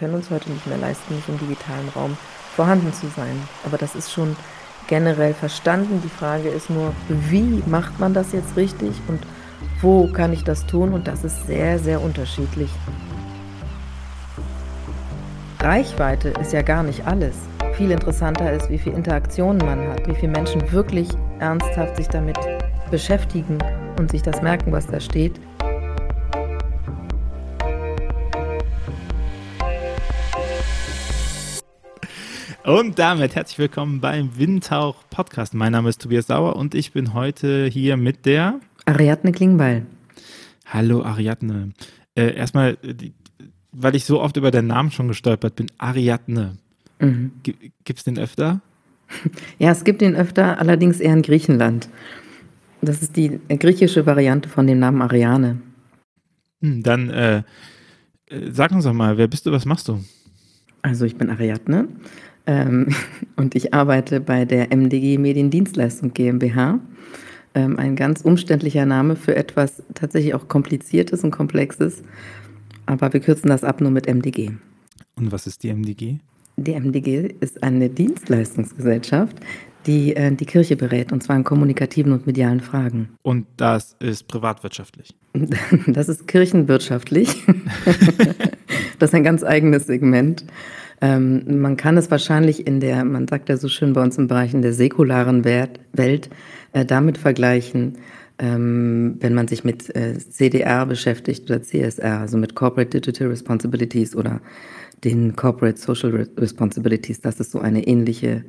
können uns heute nicht mehr leisten, nicht im digitalen Raum vorhanden zu sein. Aber das ist schon generell verstanden. Die Frage ist nur, wie macht man das jetzt richtig und wo kann ich das tun? Und das ist sehr, sehr unterschiedlich. Reichweite ist ja gar nicht alles. Viel interessanter ist, wie viel Interaktion man hat, wie viele Menschen wirklich ernsthaft sich damit beschäftigen und sich das merken, was da steht. Und damit herzlich willkommen beim Windtauch Podcast. Mein Name ist Tobias Sauer und ich bin heute hier mit der Ariadne Klingbeil. Hallo Ariadne. Äh, erstmal, weil ich so oft über den Namen schon gestolpert bin, Ariadne. Mhm. Gibt es den öfter? Ja, es gibt den öfter, allerdings eher in Griechenland. Das ist die griechische Variante von dem Namen Ariane. Hm, dann äh, äh, sag uns doch mal, wer bist du, was machst du? Also ich bin Ariadne ähm, und ich arbeite bei der MDG Mediendienstleistung GmbH. Ähm, ein ganz umständlicher Name für etwas tatsächlich auch kompliziertes und komplexes, aber wir kürzen das ab nur mit MDG. Und was ist die MDG? Die MDG ist eine Dienstleistungsgesellschaft, die äh, die Kirche berät, und zwar in kommunikativen und medialen Fragen. Und das ist privatwirtschaftlich? Das ist kirchenwirtschaftlich. das ist ein ganz eigenes Segment. Ähm, man kann es wahrscheinlich in der, man sagt ja so schön bei uns im Bereich, in der säkularen Welt, äh, damit vergleichen, ähm, wenn man sich mit äh, CDR beschäftigt oder CSR, also mit Corporate Digital Responsibilities oder den Corporate Social Responsibilities. Das ist so eine ähnliche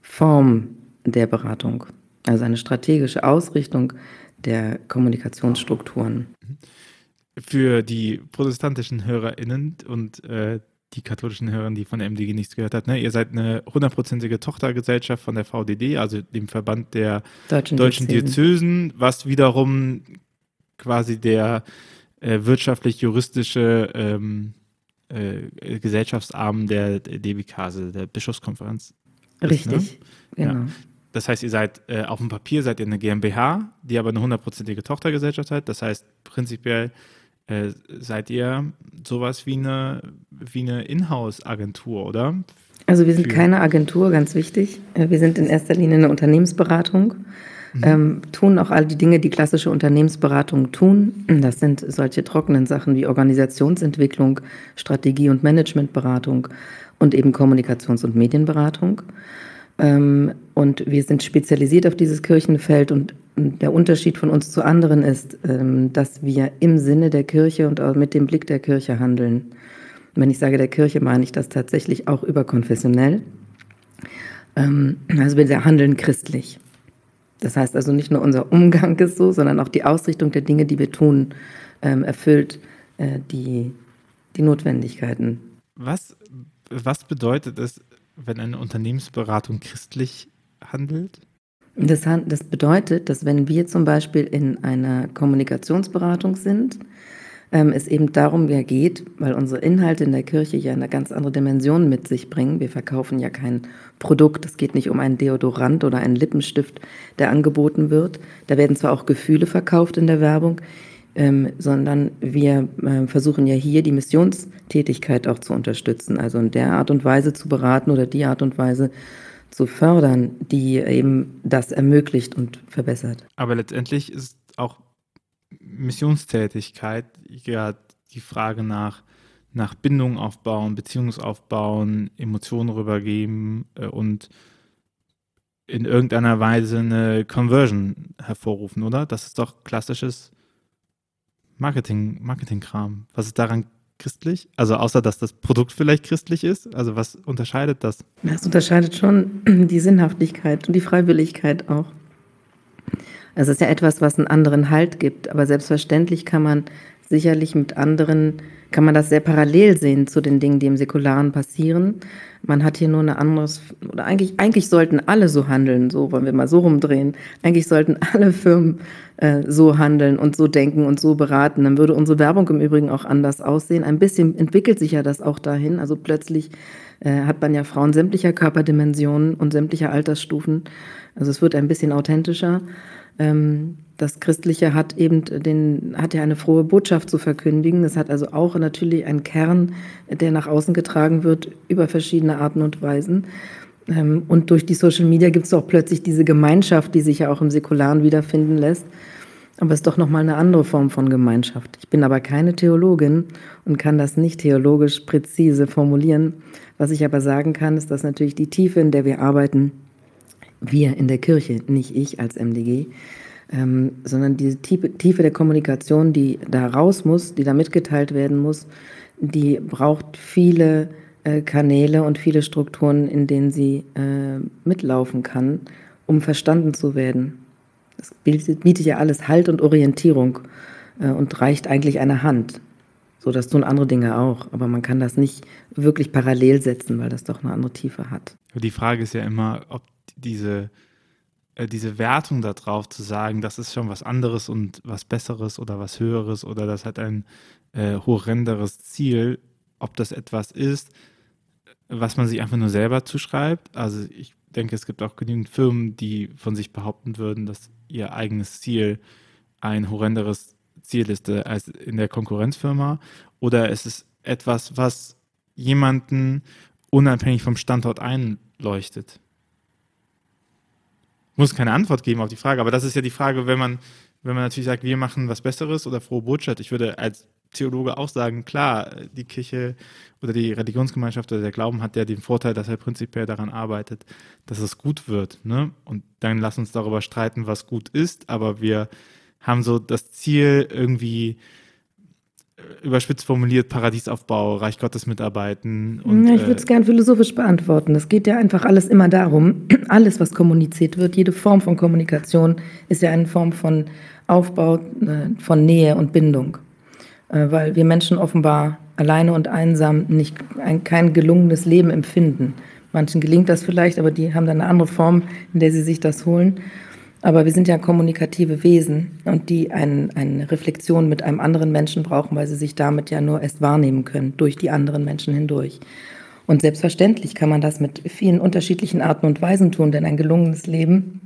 Form der Beratung, also eine strategische Ausrichtung der Kommunikationsstrukturen. Für die protestantischen HörerInnen und äh, die katholischen Hörer, die von der MDG nichts gehört hat, ne? ihr seid eine hundertprozentige Tochtergesellschaft von der VDD, also dem Verband der deutschen, deutschen Diözesen, was wiederum quasi der äh, wirtschaftlich-juristische ähm, äh, Gesellschaftsarm der, der DBK, also der Bischofskonferenz. Richtig, ist, ne? genau. Ja. Das heißt, ihr seid äh, auf dem Papier seid ihr eine GmbH, die aber eine hundertprozentige Tochtergesellschaft hat. Das heißt, prinzipiell äh, seid ihr sowas wie eine, wie eine Inhouse-Agentur, oder? Also wir sind Für keine Agentur, ganz wichtig. Äh, wir sind in erster Linie eine Unternehmensberatung. Mhm. Ähm, tun auch all die Dinge, die klassische Unternehmensberatung tun. Das sind solche trockenen Sachen wie Organisationsentwicklung, Strategie- und Managementberatung und eben Kommunikations- und Medienberatung. Ähm, und wir sind spezialisiert auf dieses Kirchenfeld und der Unterschied von uns zu anderen ist, ähm, dass wir im Sinne der Kirche und auch mit dem Blick der Kirche handeln. Und wenn ich sage der Kirche, meine ich das tatsächlich auch überkonfessionell. Ähm, also wir handeln christlich. Das heißt also nicht nur unser Umgang ist so, sondern auch die Ausrichtung der Dinge, die wir tun, erfüllt äh, die, die Notwendigkeiten. Was, was bedeutet es, wenn eine Unternehmensberatung christlich handelt? Das, das bedeutet, dass wenn wir zum Beispiel in einer Kommunikationsberatung sind, ähm, es eben darum ja geht, weil unsere Inhalte in der Kirche ja eine ganz andere Dimension mit sich bringen. Wir verkaufen ja kein Produkt. Es geht nicht um einen Deodorant oder einen Lippenstift, der angeboten wird. Da werden zwar auch Gefühle verkauft in der Werbung, ähm, sondern wir äh, versuchen ja hier die Missionstätigkeit auch zu unterstützen, also in der Art und Weise zu beraten oder die Art und Weise zu fördern, die eben das ermöglicht und verbessert. Aber letztendlich ist auch Missionstätigkeit ja die Frage nach, nach Bindung aufbauen, Beziehungsaufbauen, Emotionen rübergeben äh, und in irgendeiner Weise eine Conversion hervorrufen, oder? Das ist doch klassisches Marketing, Marketingkram. Was ist daran christlich? Also außer, dass das Produkt vielleicht christlich ist? Also was unterscheidet das? Das unterscheidet schon die Sinnhaftigkeit und die Freiwilligkeit auch. Es ist ja etwas, was einen anderen Halt gibt, aber selbstverständlich kann man sicherlich mit anderen, kann man das sehr parallel sehen zu den Dingen, die im Säkularen passieren. Man hat hier nur eine anderes, oder eigentlich, eigentlich sollten alle so handeln, so wollen wir mal so rumdrehen. Eigentlich sollten alle Firmen äh, so handeln und so denken und so beraten. Dann würde unsere Werbung im Übrigen auch anders aussehen. Ein bisschen entwickelt sich ja das auch dahin. Also plötzlich äh, hat man ja Frauen sämtlicher Körperdimensionen und sämtlicher Altersstufen. Also es wird ein bisschen authentischer. Ähm, das Christliche hat eben den, hat ja eine frohe Botschaft zu verkündigen. Es hat also auch natürlich einen Kern, der nach außen getragen wird über verschiedene Arten und Weisen. Ähm, und durch die Social Media gibt es auch plötzlich diese Gemeinschaft, die sich ja auch im Säkularen wiederfinden lässt. Aber es ist doch nochmal eine andere Form von Gemeinschaft. Ich bin aber keine Theologin und kann das nicht theologisch präzise formulieren. Was ich aber sagen kann, ist, dass natürlich die Tiefe, in der wir arbeiten, wir in der Kirche, nicht ich als MDG, ähm, sondern diese Tiefe, Tiefe der Kommunikation, die da raus muss, die da mitgeteilt werden muss, die braucht viele äh, Kanäle und viele Strukturen, in denen sie äh, mitlaufen kann, um verstanden zu werden. Das bietet, bietet ja alles Halt und Orientierung äh, und reicht eigentlich eine Hand. So, das tun andere Dinge auch, aber man kann das nicht wirklich parallel setzen, weil das doch eine andere Tiefe hat. Die Frage ist ja immer, ob diese äh, diese Wertung darauf zu sagen, das ist schon was anderes und was Besseres oder was Höheres oder das hat ein äh, horrenderes Ziel, ob das etwas ist, was man sich einfach nur selber zuschreibt. Also ich denke, es gibt auch genügend Firmen, die von sich behaupten würden, dass ihr eigenes Ziel ein horrenderes Ziel ist äh, als in der Konkurrenzfirma. Oder es ist etwas, was jemanden unabhängig vom Standort einleuchtet muss keine Antwort geben auf die Frage, aber das ist ja die Frage, wenn man, wenn man natürlich sagt, wir machen was Besseres oder frohe Botschaft. Ich würde als Theologe auch sagen, klar, die Kirche oder die Religionsgemeinschaft oder der Glauben hat ja den Vorteil, dass er prinzipiell daran arbeitet, dass es gut wird. Ne? Und dann lass uns darüber streiten, was gut ist, aber wir haben so das Ziel, irgendwie überspitzt formuliert Paradiesaufbau, Reich Gottes mitarbeiten. Und, ja, ich würde es äh, gern philosophisch beantworten. Es geht ja einfach alles immer darum, alles, was kommuniziert wird, jede Form von Kommunikation ist ja eine Form von Aufbau, äh, von Nähe und Bindung. Äh, weil wir Menschen offenbar alleine und einsam nicht ein, kein gelungenes Leben empfinden. Manchen gelingt das vielleicht, aber die haben dann eine andere Form, in der sie sich das holen. Aber wir sind ja kommunikative Wesen und die ein, eine Reflexion mit einem anderen Menschen brauchen, weil sie sich damit ja nur erst wahrnehmen können, durch die anderen Menschen hindurch. Und selbstverständlich kann man das mit vielen unterschiedlichen Arten und Weisen tun, denn ein gelungenes Leben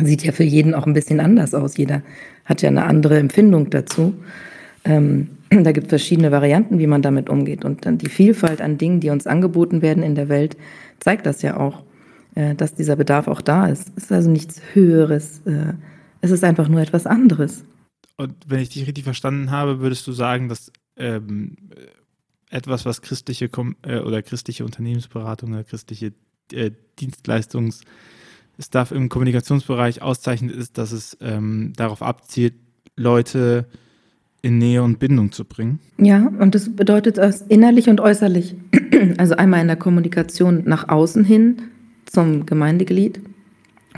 sieht ja für jeden auch ein bisschen anders aus. Jeder hat ja eine andere Empfindung dazu. Ähm, da gibt es verschiedene Varianten, wie man damit umgeht. Und dann die Vielfalt an Dingen, die uns angeboten werden in der Welt, zeigt das ja auch. Äh, dass dieser Bedarf auch da ist. Es ist also nichts Höheres. Äh, es ist einfach nur etwas anderes. Und wenn ich dich richtig verstanden habe, würdest du sagen, dass ähm, etwas, was christliche Kom äh, oder christliche Unternehmensberatung oder christliche äh, Dienstleistungsstaff im Kommunikationsbereich auszeichnet, ist, dass es ähm, darauf abzielt, Leute in Nähe und Bindung zu bringen. Ja, und das bedeutet das innerlich und äußerlich. Also einmal in der Kommunikation nach außen hin, zum Gemeindeglied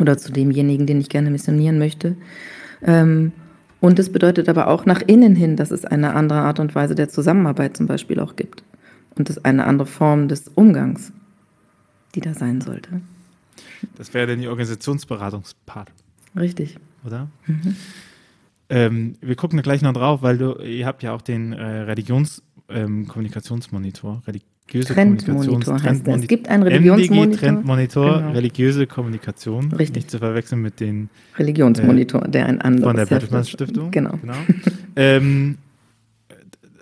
oder zu demjenigen, den ich gerne missionieren möchte. Ähm, und es bedeutet aber auch nach innen hin, dass es eine andere Art und Weise der Zusammenarbeit zum Beispiel auch gibt. Und es eine andere Form des Umgangs, die da sein sollte. Das wäre dann die Organisationsberatungspart. Richtig. Oder? Mhm. Ähm, wir gucken da gleich noch drauf, weil du, ihr habt ja auch den äh, Religionskommunikationsmonitor, ähm, religiöse Trendmonitor heißt Es gibt einen Religionsmonitor. MDG Trendmonitor, genau. religiöse Kommunikation. Richtig. Nicht zu verwechseln mit den Religionsmonitor, äh, der ein anderes Von der Bertelsmann Stiftung. Genau. genau. ähm,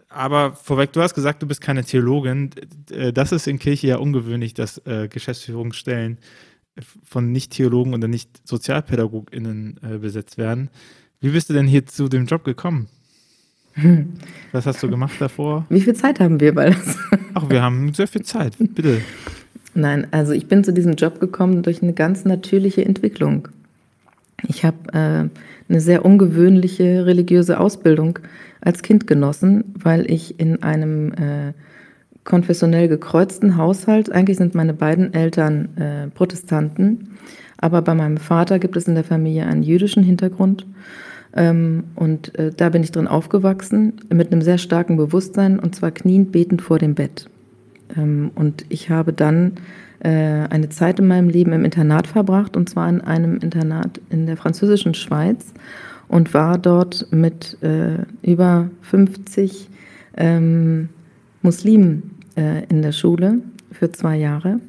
aber vorweg, du hast gesagt, du bist keine Theologin. Äh, das ist in Kirche ja ungewöhnlich, dass äh, Geschäftsführungsstellen von Nicht-Theologen oder Nicht-SozialpädagogInnen äh, besetzt werden. Wie bist du denn hier zu dem Job gekommen? Was hast du gemacht davor? Wie viel Zeit haben wir bei das? Ach, wir haben sehr viel Zeit, bitte. Nein, also ich bin zu diesem Job gekommen durch eine ganz natürliche Entwicklung. Ich habe äh, eine sehr ungewöhnliche religiöse Ausbildung als Kind genossen, weil ich in einem äh, konfessionell gekreuzten Haushalt, eigentlich sind meine beiden Eltern äh, Protestanten, aber bei meinem Vater gibt es in der Familie einen jüdischen Hintergrund. Ähm, und äh, da bin ich drin aufgewachsen, mit einem sehr starken Bewusstsein, und zwar kniend betend vor dem Bett. Ähm, und ich habe dann äh, eine Zeit in meinem Leben im Internat verbracht, und zwar in einem Internat in der französischen Schweiz und war dort mit äh, über 50 ähm, Muslimen in der Schule für zwei Jahre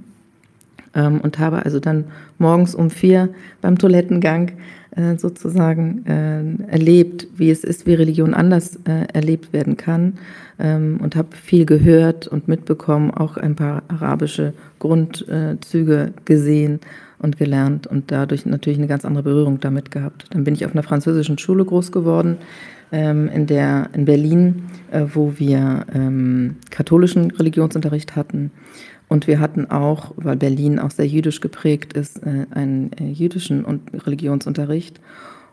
und habe also dann morgens um vier beim Toilettengang äh, sozusagen äh, erlebt, wie es ist, wie Religion anders äh, erlebt werden kann ähm, und habe viel gehört und mitbekommen, auch ein paar arabische Grundzüge gesehen und gelernt und dadurch natürlich eine ganz andere Berührung damit gehabt. Dann bin ich auf einer französischen Schule groß geworden, ähm, in der in Berlin, äh, wo wir ähm, katholischen Religionsunterricht hatten. Und wir hatten auch, weil Berlin auch sehr jüdisch geprägt ist, äh, einen äh, jüdischen Religionsunterricht.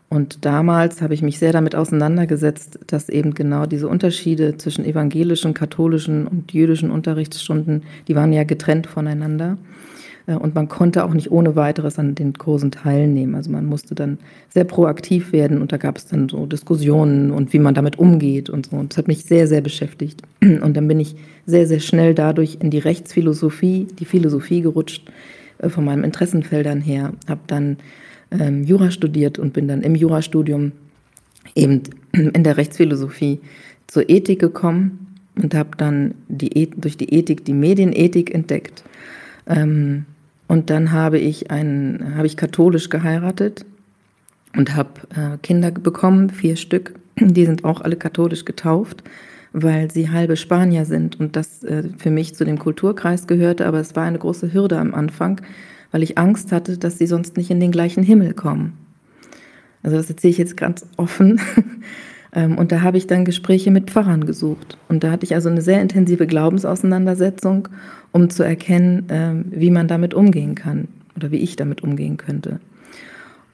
Und damals habe ich mich sehr damit auseinandergesetzt, dass eben genau diese Unterschiede zwischen evangelischen, katholischen und jüdischen Unterrichtsstunden, die waren ja getrennt voneinander. Äh, und man konnte auch nicht ohne weiteres an den Kursen teilnehmen. Also man musste dann sehr proaktiv werden und da gab es dann so Diskussionen und wie man damit umgeht und so. Und das hat mich sehr, sehr beschäftigt. Und dann bin ich sehr, sehr schnell dadurch in die Rechtsphilosophie, die Philosophie gerutscht, äh, von meinen Interessenfeldern her. Habe dann ähm, Jura studiert und bin dann im Jurastudium eben in der Rechtsphilosophie zur Ethik gekommen und habe dann die, durch die Ethik die Medienethik entdeckt. Ähm, und dann habe ich, ein, habe ich katholisch geheiratet und habe äh, Kinder bekommen, vier Stück. Die sind auch alle katholisch getauft, weil sie halbe Spanier sind und das äh, für mich zu dem Kulturkreis gehörte. Aber es war eine große Hürde am Anfang, weil ich Angst hatte, dass sie sonst nicht in den gleichen Himmel kommen. Also das erzähle ich jetzt ganz offen. Ähm, und da habe ich dann Gespräche mit Pfarrern gesucht. Und da hatte ich also eine sehr intensive Glaubensauseinandersetzung um zu erkennen, ähm, wie man damit umgehen kann oder wie ich damit umgehen könnte.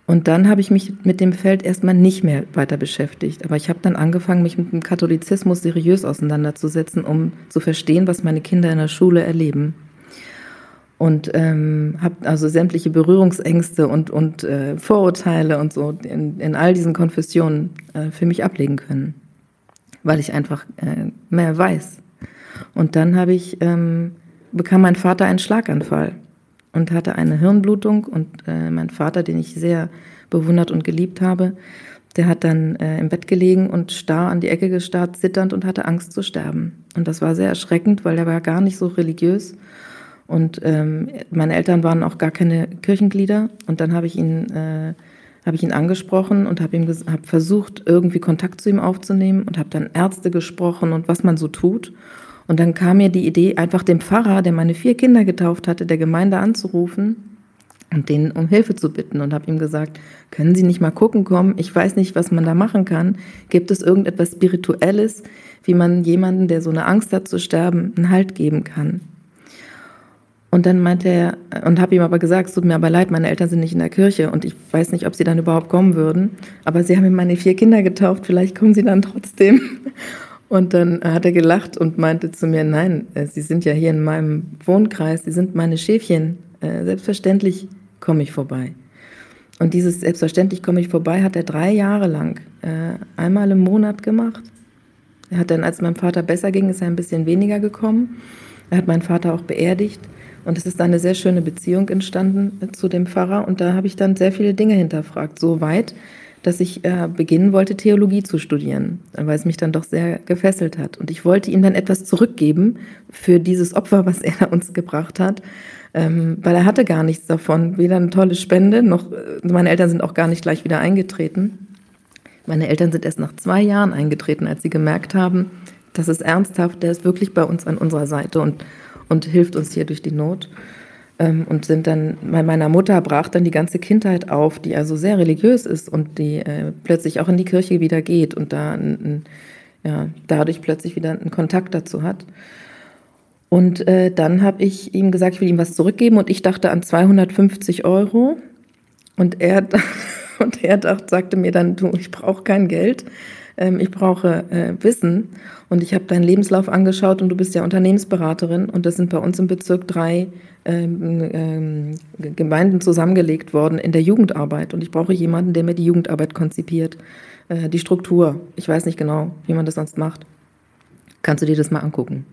Und dann habe ich mich mit dem Feld erstmal nicht mehr weiter beschäftigt. Aber ich habe dann angefangen, mich mit dem Katholizismus seriös auseinanderzusetzen, um zu verstehen, was meine Kinder in der Schule erleben. Und ähm, habe also sämtliche Berührungsängste und, und äh, Vorurteile und so in, in all diesen Konfessionen äh, für mich ablegen können, weil ich einfach äh, mehr weiß. Und dann habe ich ähm, bekam mein Vater einen Schlaganfall und hatte eine Hirnblutung. Und äh, mein Vater, den ich sehr bewundert und geliebt habe, der hat dann äh, im Bett gelegen und starr an die Ecke gestarrt, zitternd und hatte Angst zu sterben. Und das war sehr erschreckend, weil er war gar nicht so religiös. Und ähm, meine Eltern waren auch gar keine Kirchenglieder. Und dann habe ich ihn, äh, habe ich ihn angesprochen und habe ihm hab versucht, irgendwie Kontakt zu ihm aufzunehmen und habe dann Ärzte gesprochen und was man so tut. Und dann kam mir die Idee, einfach dem Pfarrer, der meine vier Kinder getauft hatte, der Gemeinde anzurufen und den um Hilfe zu bitten und habe ihm gesagt, können Sie nicht mal gucken kommen? Ich weiß nicht, was man da machen kann. Gibt es irgendetwas Spirituelles, wie man jemanden, der so eine Angst hat zu sterben, einen Halt geben kann? Und dann meinte er, und habe ihm aber gesagt, es tut mir aber leid, meine Eltern sind nicht in der Kirche und ich weiß nicht, ob sie dann überhaupt kommen würden. Aber sie haben mir meine vier Kinder getauft, vielleicht kommen sie dann trotzdem. Und dann hat er gelacht und meinte zu mir, nein, äh, Sie sind ja hier in meinem Wohnkreis, Sie sind meine Schäfchen. Äh, selbstverständlich komme ich vorbei. Und dieses selbstverständlich komme ich vorbei hat er drei Jahre lang äh, einmal im Monat gemacht. Er hat dann, als meinem Vater besser ging, ist er ein bisschen weniger gekommen. Er hat meinen Vater auch beerdigt. Und es ist eine sehr schöne Beziehung entstanden zu dem Pfarrer. Und da habe ich dann sehr viele Dinge hinterfragt. So weit, dass ich äh, beginnen wollte, Theologie zu studieren, weil es mich dann doch sehr gefesselt hat. Und ich wollte ihm dann etwas zurückgeben für dieses Opfer, was er uns gebracht hat, ähm, weil er hatte gar nichts davon, weder eine tolle Spende, noch äh, meine Eltern sind auch gar nicht gleich wieder eingetreten. Meine Eltern sind erst nach zwei Jahren eingetreten, als sie gemerkt haben, das ist ernsthaft, der ist wirklich bei uns an unserer Seite und, und hilft uns hier durch die Not. Ähm, und sind dann, bei meiner Mutter brach dann die ganze Kindheit auf, die also sehr religiös ist und die äh, plötzlich auch in die Kirche wieder geht und da ein, ein, ja, dadurch plötzlich wieder einen Kontakt dazu hat. Und äh, dann habe ich ihm gesagt, ich will ihm was zurückgeben und ich dachte an 250 Euro. Und er, und er dachte, sagte mir dann, du, ich brauche kein Geld, ähm, ich brauche äh, Wissen. Und ich habe deinen Lebenslauf angeschaut und du bist ja Unternehmensberaterin und das sind bei uns im Bezirk drei ähm, ähm, Gemeinden zusammengelegt worden in der Jugendarbeit. Und ich brauche jemanden, der mir die Jugendarbeit konzipiert, äh, die Struktur. Ich weiß nicht genau, wie man das sonst macht. Kannst du dir das mal angucken?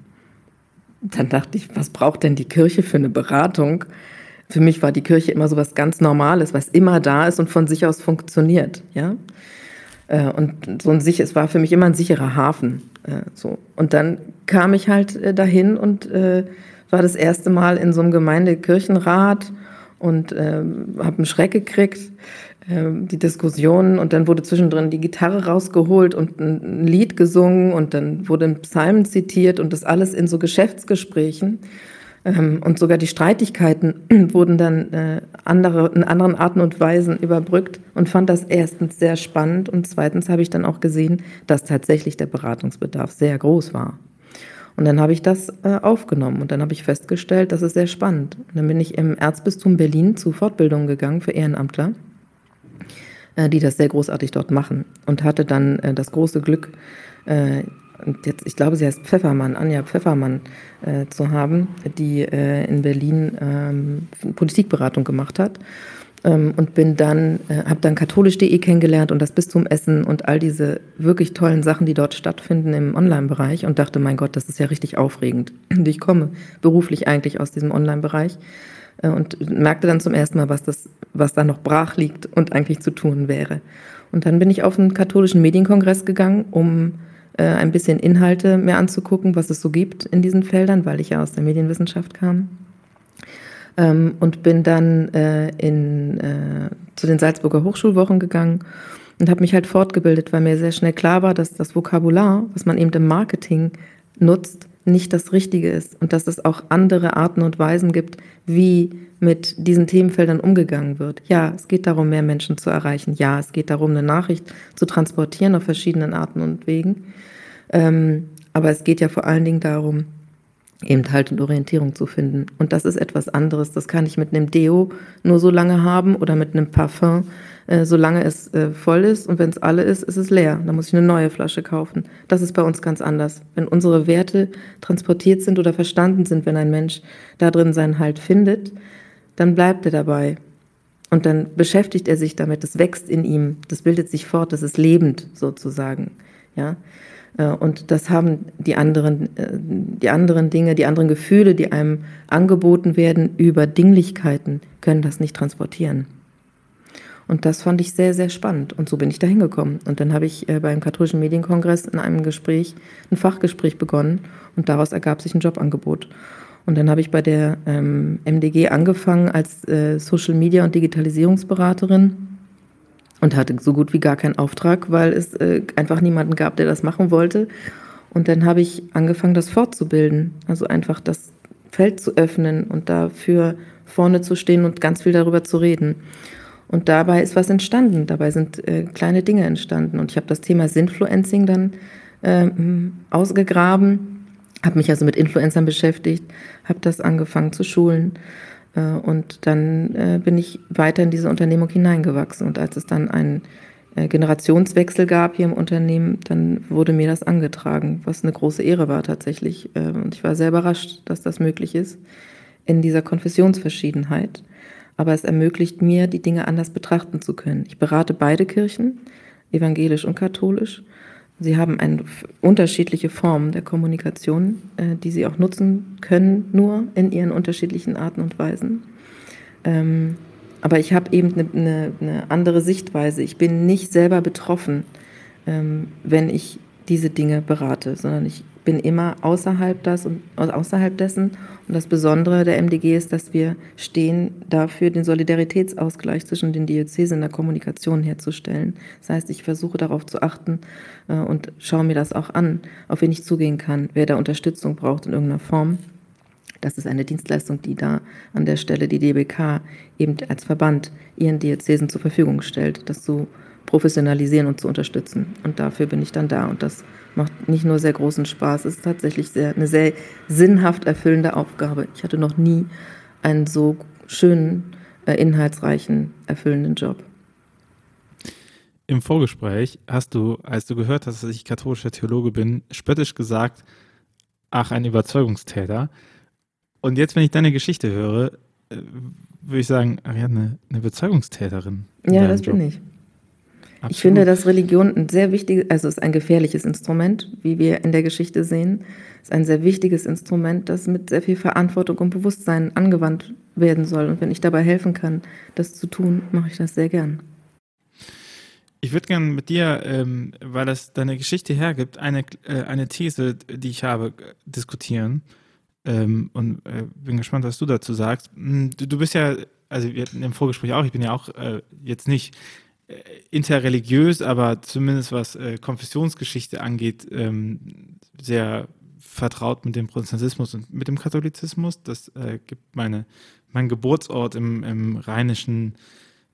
Dann dachte ich, was braucht denn die Kirche für eine Beratung? Für mich war die Kirche immer so was ganz Normales, was immer da ist und von sich aus funktioniert. Ja? Äh, und so ein sicher, es war für mich immer ein sicherer Hafen. Äh, so. Und dann kam ich halt äh, dahin und war das erste Mal in so einem Gemeindekirchenrat und habe einen Schreck gekriegt, ähm, die Diskussionen und dann wurde zwischendrin die Gitarre rausgeholt und ein Lied gesungen und dann wurde ein Psalm zitiert und das alles in so Geschäftsgesprächen. Ähm, und sogar die Streitigkeiten wurden dann äh, andere, in anderen Arten und Weisen überbrückt und fand das erstens sehr spannend und zweitens habe ich dann auch gesehen, dass tatsächlich der Beratungsbedarf sehr groß war. Und dann habe ich das äh, aufgenommen und dann habe ich festgestellt, das ist sehr spannend. Und dann bin ich im Erzbistum Berlin zu Fortbildungen gegangen für Ehrenamtler äh, die das sehr großartig dort machen. Und hatte dann das große Glück, äh, jetzt, ich glaube, sie heißt Pfeffermann, Anja Pfeffermann, äh, zu haben, die äh, in Berlin ähm, Politikberatung gemacht hat. Ähm, und bin dann, äh, habe dann katholisch.de kennengelernt und das Bistum Essen und all diese wirklich tollen Sachen, die dort stattfinden im Online-Bereich und dachte, mein Gott, das ist ja richtig aufregend. Und ich komme beruflich eigentlich aus diesem Online-Bereich äh, und merkte dann zum ersten Mal, was, das, was da noch brach liegt und eigentlich zu tun wäre. Und dann bin ich auf einen katholischen Medienkongress gegangen, um äh, ein bisschen Inhalte mehr anzugucken, was es so gibt in diesen Feldern, weil ich ja aus der Medienwissenschaft kam. Ähm, und bin dann äh, in, äh, zu den Salzburger Hochschulwochen gegangen und habe mich halt fortgebildet, weil mir sehr schnell klar war, dass das Vokabular, was man eben im Marketing nutzt, nicht das Richtige ist und dass es auch andere Arten und Weisen gibt, wie mit diesen Themenfeldern umgegangen wird. Ja, es geht darum, mehr Menschen zu erreichen. Ja, es geht darum, eine Nachricht zu transportieren auf verschiedenen Arten und Wegen. Ähm, aber es geht ja vor allen Dingen darum, eben Halt und Orientierung zu finden. Und das ist etwas anderes. Das kann ich mit einem Deo nur so lange haben oder mit einem Parfum äh, solange es äh, voll ist und wenn es alle ist, ist es leer. Da muss ich eine neue Flasche kaufen. Das ist bei uns ganz anders. Wenn unsere Werte transportiert sind oder verstanden sind, wenn ein Mensch da drin seinen Halt findet, dann bleibt er dabei. Und dann beschäftigt er sich damit, das wächst in ihm, das bildet sich fort, das ist lebend sozusagen. Ja? Äh, und das haben die anderen, die anderen Dinge, die anderen Gefühle, die einem angeboten werden über Dinglichkeiten, können das nicht transportieren. Und das fand ich sehr, sehr spannend. Und so bin ich da hingekommen. Und dann habe ich äh, beim Katholischen Medienkongress in einem Gespräch, ein Fachgespräch begonnen und daraus ergab sich ein Jobangebot. Und dann habe ich bei der ähm, MDG angefangen als äh, Social Media und Digitalisierungsberaterin und hatte so gut wie gar keinen Auftrag, weil es äh, einfach niemanden gab, der das machen wollte. Und dann habe ich angefangen, das fortzubilden, also einfach das Feld zu öffnen und dafür vorne zu stehen und ganz viel darüber zu reden. Und dabei ist was entstanden. Dabei sind äh, kleine Dinge entstanden. Und ich habe das Thema Sinfluencing dann äh, ausgegraben, habe mich also mit Influencern beschäftigt, habe das angefangen zu schulen. Äh, und dann äh, bin ich weiter in diese Unternehmung hineingewachsen. Und als es dann einen äh, Generationswechsel gab hier im Unternehmen, dann wurde mir das angetragen, was eine große Ehre war tatsächlich. Äh, und ich war sehr überrascht, dass das möglich ist in dieser Konfessionsverschiedenheit aber es ermöglicht mir, die Dinge anders betrachten zu können. Ich berate beide Kirchen, evangelisch und katholisch. Sie haben eine unterschiedliche Form der Kommunikation, äh, die sie auch nutzen können, nur in ihren unterschiedlichen Arten und Weisen. Ähm, aber ich habe eben eine, eine, eine, andere Sichtweise. Ich bin nicht selber betroffen, ähm, wenn ich diese Dinge berate, sondern ich bin immer außerhalb, das und, außerhalb dessen. Und das Besondere der MDG ist, dass wir stehen dafür, den Solidaritätsausgleich zwischen den Diözesen in der Kommunikation herzustellen. Das heißt, ich versuche darauf zu achten äh, und schaue mir das auch an, auf wen ich zugehen kann, wer da Unterstützung braucht in irgendeiner Form. Das ist eine Dienstleistung, die da an der Stelle die DBK eben als Verband ihren Diözesen zur Verfügung stellt, das zu professionalisieren und zu unterstützen. Und dafür bin ich dann da. Und das macht nicht nur sehr großen Spaß, es ist tatsächlich sehr, eine sehr sinnhaft erfüllende Aufgabe. Ich hatte noch nie einen so schönen, äh, inhaltsreichen, erfüllenden Job. Im Vorgespräch hast du, als du gehört hast, dass ich katholischer Theologe bin, spöttisch gesagt, ach, ein Überzeugungstäter. Und jetzt, wenn ich deine Geschichte höre, äh, würde ich sagen, Ariadne, eine Überzeugungstäterin. Ja, das Job. bin ich. Absolut. Ich finde, dass Religion ein sehr wichtiges, also ist ein gefährliches Instrument, wie wir in der Geschichte sehen. Es ist ein sehr wichtiges Instrument, das mit sehr viel Verantwortung und Bewusstsein angewandt werden soll. Und wenn ich dabei helfen kann, das zu tun, mache ich das sehr gern. Ich würde gerne mit dir, ähm, weil das deine Geschichte hergibt, eine, äh, eine These, die ich habe, diskutieren. Ähm, und äh, bin gespannt, was du dazu sagst. Hm, du, du bist ja also wir hatten im Vorgespräch auch, ich bin ja auch äh, jetzt nicht interreligiös, aber zumindest was äh, Konfessionsgeschichte angeht, ähm, sehr vertraut mit dem Protestantismus und mit dem Katholizismus. Das äh, gibt meine, mein Geburtsort im, im rheinischen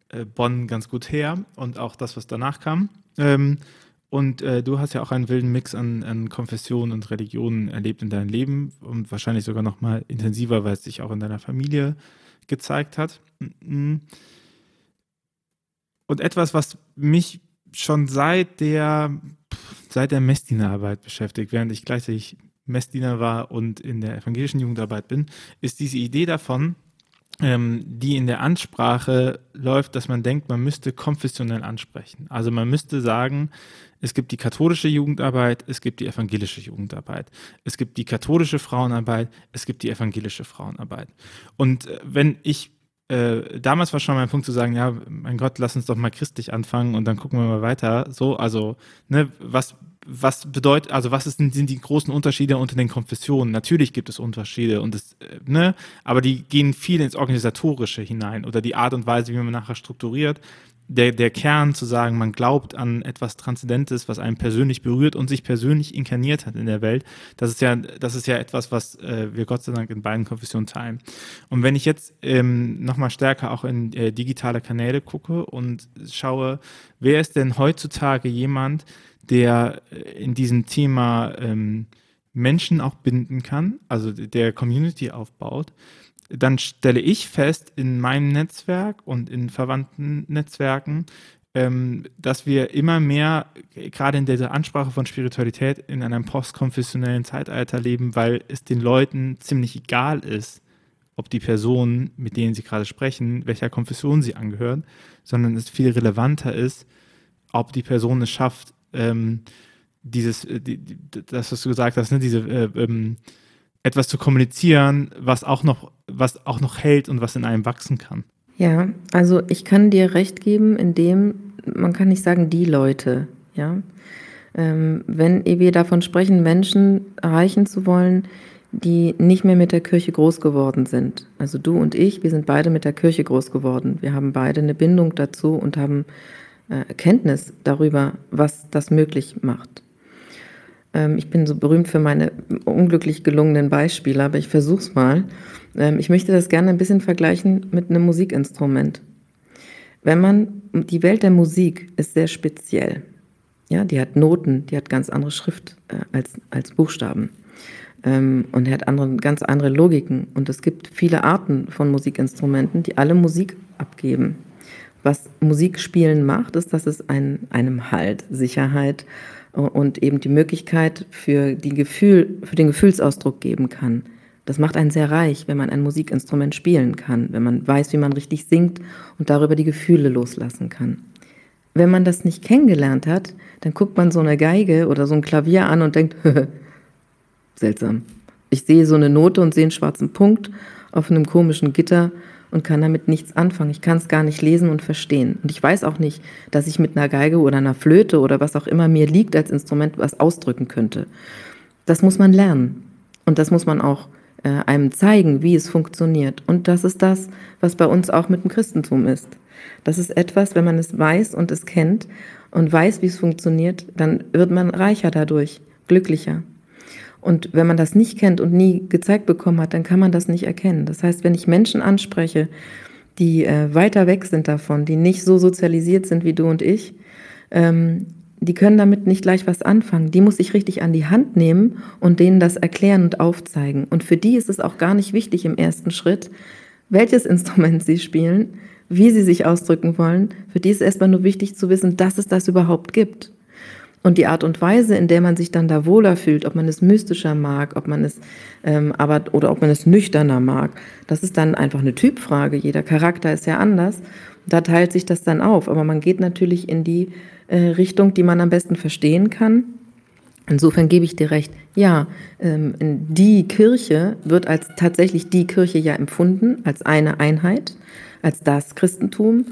äh, Bonn ganz gut her und auch das, was danach kam. Ähm, und äh, du hast ja auch einen wilden Mix an, an Konfessionen und Religionen erlebt in deinem Leben und wahrscheinlich sogar noch mal intensiver, weil es sich auch in deiner Familie gezeigt hat. Und etwas, was mich schon seit der, seit der Messdienerarbeit beschäftigt, während ich gleichzeitig Messdiener war und in der evangelischen Jugendarbeit bin, ist diese Idee davon, ähm, die in der Ansprache läuft, dass man denkt, man müsste konfessionell ansprechen. Also man müsste sagen, es gibt die katholische Jugendarbeit, es gibt die evangelische Jugendarbeit. Es gibt die katholische Frauenarbeit, es gibt die evangelische Frauenarbeit. Und äh, wenn ich äh, damals war schon mein Punkt zu sagen, ja, mein Gott, lass uns doch mal christlich anfangen und dann gucken wir mal weiter. So, also, ne, was was bedeutet, also was ist, sind die großen Unterschiede unter den Konfessionen? Natürlich gibt es Unterschiede und es, äh, ne, aber die gehen viel ins Organisatorische hinein oder die Art und Weise, wie man nachher strukturiert. Der, der Kern zu sagen, man glaubt an etwas Transzendentes, was einen persönlich berührt und sich persönlich inkarniert hat in der Welt, das ist ja, das ist ja etwas, was äh, wir Gott sei Dank in beiden Konfessionen teilen. Und wenn ich jetzt ähm, nochmal stärker auch in äh, digitale Kanäle gucke und schaue, wer ist denn heutzutage jemand, der äh, in diesem Thema ähm, Menschen auch binden kann, also der Community aufbaut, dann stelle ich fest in meinem Netzwerk und in verwandten Netzwerken, ähm, dass wir immer mehr, gerade in dieser Ansprache von Spiritualität, in einem postkonfessionellen Zeitalter leben, weil es den Leuten ziemlich egal ist, ob die Personen, mit denen sie gerade sprechen, welcher Konfession sie angehören, sondern es viel relevanter ist, ob die Person es schafft, ähm, dieses, äh, die, das, was du gesagt hast, ne, diese äh, ähm, etwas zu kommunizieren, was auch noch, was auch noch hält und was in einem wachsen kann. Ja, also ich kann dir recht geben, indem man kann nicht sagen die Leute, ja. Ähm, wenn wir davon sprechen, Menschen erreichen zu wollen, die nicht mehr mit der Kirche groß geworden sind. Also du und ich, wir sind beide mit der Kirche groß geworden. Wir haben beide eine Bindung dazu und haben äh, Kenntnis darüber, was das möglich macht. Ähm, ich bin so berühmt für meine unglücklich gelungenen Beispiele, aber ich versuche es mal. Ähm, ich möchte das gerne ein bisschen vergleichen mit einem Musikinstrument. Wenn man, die Welt der Musik ist sehr speziell. Ja, die hat Noten, die hat ganz andere Schrift äh, als, als Buchstaben. Ähm, und hat andere, ganz andere Logiken. Und es gibt viele Arten von Musikinstrumenten, die alle Musik abgeben. Was Musikspielen macht, ist, dass es ein, einem Halt, Sicherheit und eben die Möglichkeit für, die Gefühl, für den Gefühlsausdruck geben kann. Das macht einen sehr reich, wenn man ein Musikinstrument spielen kann, wenn man weiß, wie man richtig singt und darüber die Gefühle loslassen kann. Wenn man das nicht kennengelernt hat, dann guckt man so eine Geige oder so ein Klavier an und denkt, seltsam. Ich sehe so eine Note und sehe einen schwarzen Punkt auf einem komischen Gitter und kann damit nichts anfangen. Ich kann es gar nicht lesen und verstehen. Und ich weiß auch nicht, dass ich mit einer Geige oder einer Flöte oder was auch immer mir liegt als Instrument was ausdrücken könnte. Das muss man lernen. Und das muss man auch äh, einem zeigen, wie es funktioniert. Und das ist das, was bei uns auch mit dem Christentum ist. Das ist etwas, wenn man es weiß und es kennt und weiß, wie es funktioniert, dann wird man reicher dadurch, glücklicher. Und wenn man das nicht kennt und nie gezeigt bekommen hat, dann kann man das nicht erkennen. Das heißt, wenn ich Menschen anspreche, die äh, weiter weg sind davon, die nicht so sozialisiert sind wie du und ich, ähm, die können damit nicht gleich was anfangen. Die muss ich richtig an die Hand nehmen und denen das erklären und aufzeigen. Und für die ist es auch gar nicht wichtig im ersten Schritt, welches Instrument sie spielen, wie sie sich ausdrücken wollen. Für die ist erstmal nur wichtig zu wissen, dass es das überhaupt gibt. Und die Art und Weise, in der man sich dann da wohler fühlt, ob man es mystischer mag, ob man es ähm, aber oder ob man es nüchterner mag, das ist dann einfach eine Typfrage. Jeder Charakter ist ja anders. Da teilt sich das dann auf. Aber man geht natürlich in die äh, Richtung, die man am besten verstehen kann. Insofern gebe ich dir recht. Ja, ähm, die Kirche wird als tatsächlich die Kirche ja empfunden, als eine Einheit, als das Christentum.